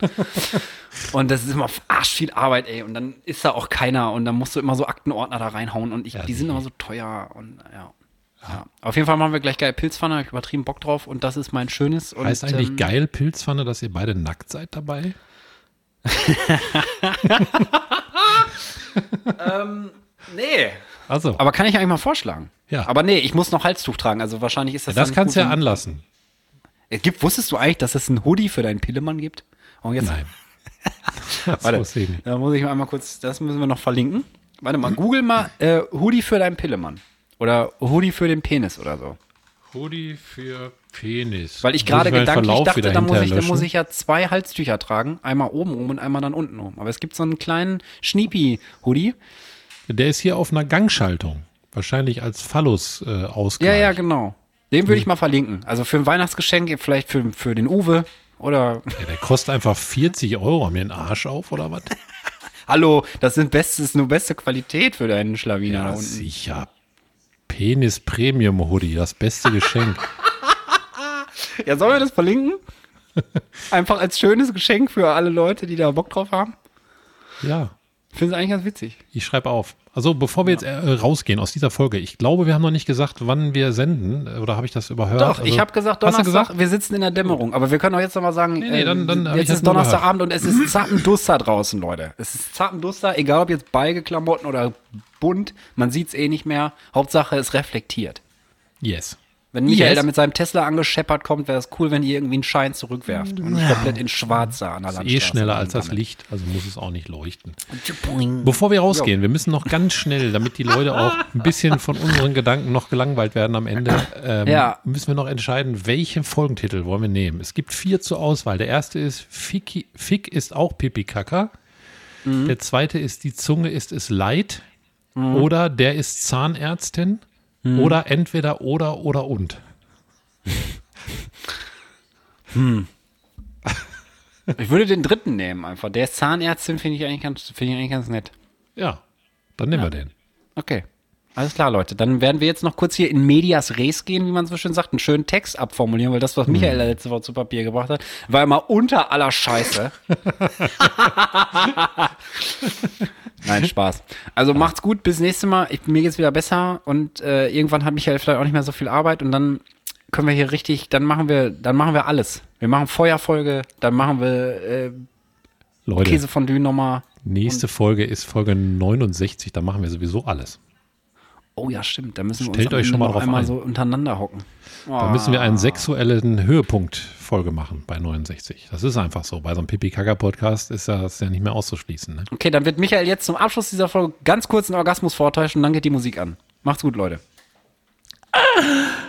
[LAUGHS] und das ist immer arsch viel Arbeit, ey. Und dann ist da auch keiner und dann musst du immer so Aktenordner da reinhauen und ich, die sind immer so teuer und ja. Ja. Auf jeden Fall machen wir gleich geil Pilzpfanne, habe ich übertrieben Bock drauf und das ist mein Schönes. Und, Heißt eigentlich ähm, geil Pilzpfanne, dass ihr beide nackt seid dabei? Nee. Also, Aber kann ich eigentlich mal vorschlagen? Ja. Aber nee, ich muss noch Halstuch tragen, also wahrscheinlich ist das das dann kannst du ja anlassen. Es gibt, wusstest du eigentlich, dass es einen Hoodie für deinen Pillemann gibt? Und jetzt, Nein. [LAUGHS] Das warte, wusste ich nicht. da muss ich mal einmal kurz, das müssen wir noch verlinken. Warte mal, google mal äh, Hoodie für deinen Pillemann. Oder Hoodie für den Penis oder so. Hoodie für Penis. Weil ich gerade gedanklich dachte, da muss, ich, da muss ich ja zwei Halstücher tragen. Einmal oben rum und einmal dann unten rum. Aber es gibt so einen kleinen Schniepi-Hoodie. Der ist hier auf einer Gangschaltung. Wahrscheinlich als Phallus äh, ausgleich. Ja, ja, genau. Den würde ich mal verlinken. Also für ein Weihnachtsgeschenk, vielleicht für, für den Uwe oder Ja, der kostet einfach 40 Euro. Haben wir den Arsch auf oder was? [LAUGHS] Hallo, das sind bestes, nur beste Qualität für deinen Schlawiner da Ja, sicher. Penis Premium Hoodie, das beste Geschenk. [LAUGHS] Ja, sollen wir das verlinken? [LAUGHS] Einfach als schönes Geschenk für alle Leute, die da Bock drauf haben. ja, Ich finde es eigentlich ganz witzig. ich schreibe auf. Also bevor wir jetzt äh, rausgehen aus dieser Folge, ich glaube, wir haben noch nicht gesagt, wann wir senden. Oder habe ich das überhört? Doch, Also, ich habe gesagt, Donnerstag, gesagt? wir sitzen in der Dämmerung. Aber wir können auch jetzt noch mal sagen, Nee, nee, dann- dann hab ich jetzt ist Donnerstagabend und es ist Zappenduster draußen, Leute. Es ist Zappenduster, egal ob jetzt Beigeklamotten oder bunt, man sieht es eh nicht mehr. Hauptsache, es reflektiert. Yes. Wenn Michael Yes. da mit seinem Tesla angescheppert kommt, wäre es cool, wenn ihr irgendwie einen Schein zurückwerft und nicht komplett in schwarz da an der Ist Landstraße. eh schneller als das. Licht, also muss es auch nicht leuchten. Bevor wir rausgehen, wir müssen noch ganz schnell, damit die Leute auch ein bisschen von unseren Gedanken noch gelangweilt werden am Ende, ähm, Ja. müssen wir noch entscheiden, welchen Folgentitel wollen wir nehmen. Es gibt vier zur Auswahl. Der erste ist Ficky, Fick ist auch Pipi Kaka. Der zweite ist Die Zunge ist es leid. Oder Der ist Zahnärztin. Oder entweder oder oder und. [LAUGHS] Ich würde den dritten nehmen einfach. Der ist Zahnärztin, finde ich, eigentlich ganz- finde ich eigentlich ganz nett. Ja, dann nehmen wir den. Okay. Alles klar, Leute. Dann werden wir jetzt noch kurz hier in Medias Res gehen, wie man so schön sagt, einen schönen Text abformulieren, weil das, was Michael da letzte Woche zu Papier gebracht hat, war immer unter aller Scheiße. [LAUGHS] Nein, Spaß. Also macht's gut, bis nächste Mal. Ich, mir geht's wieder besser und äh, irgendwann hat Michael vielleicht auch nicht mehr so viel Arbeit und dann können wir hier richtig, dann machen wir, dann machen wir alles. Wir machen Feuerfolge, dann machen wir äh, Leute, Käsefondue nochmal. nächste Folge ist Folge 69, da machen wir sowieso alles. Oh ja, stimmt. Da müssen wir Stellt uns euch schon mal noch drauf einmal ein. so untereinander hocken. Da müssen wir einen sexuellen Höhepunkt-Folge machen bei 69. Das ist einfach so. Bei so einem Pipi-Kaka-Podcast ist das ja nicht mehr auszuschließen. Ne? Okay, dann wird Michael jetzt zum Abschluss dieser Folge ganz kurz einen Orgasmus vortäuschen und dann geht die Musik an. Macht's gut, Leute. [LAUGHS]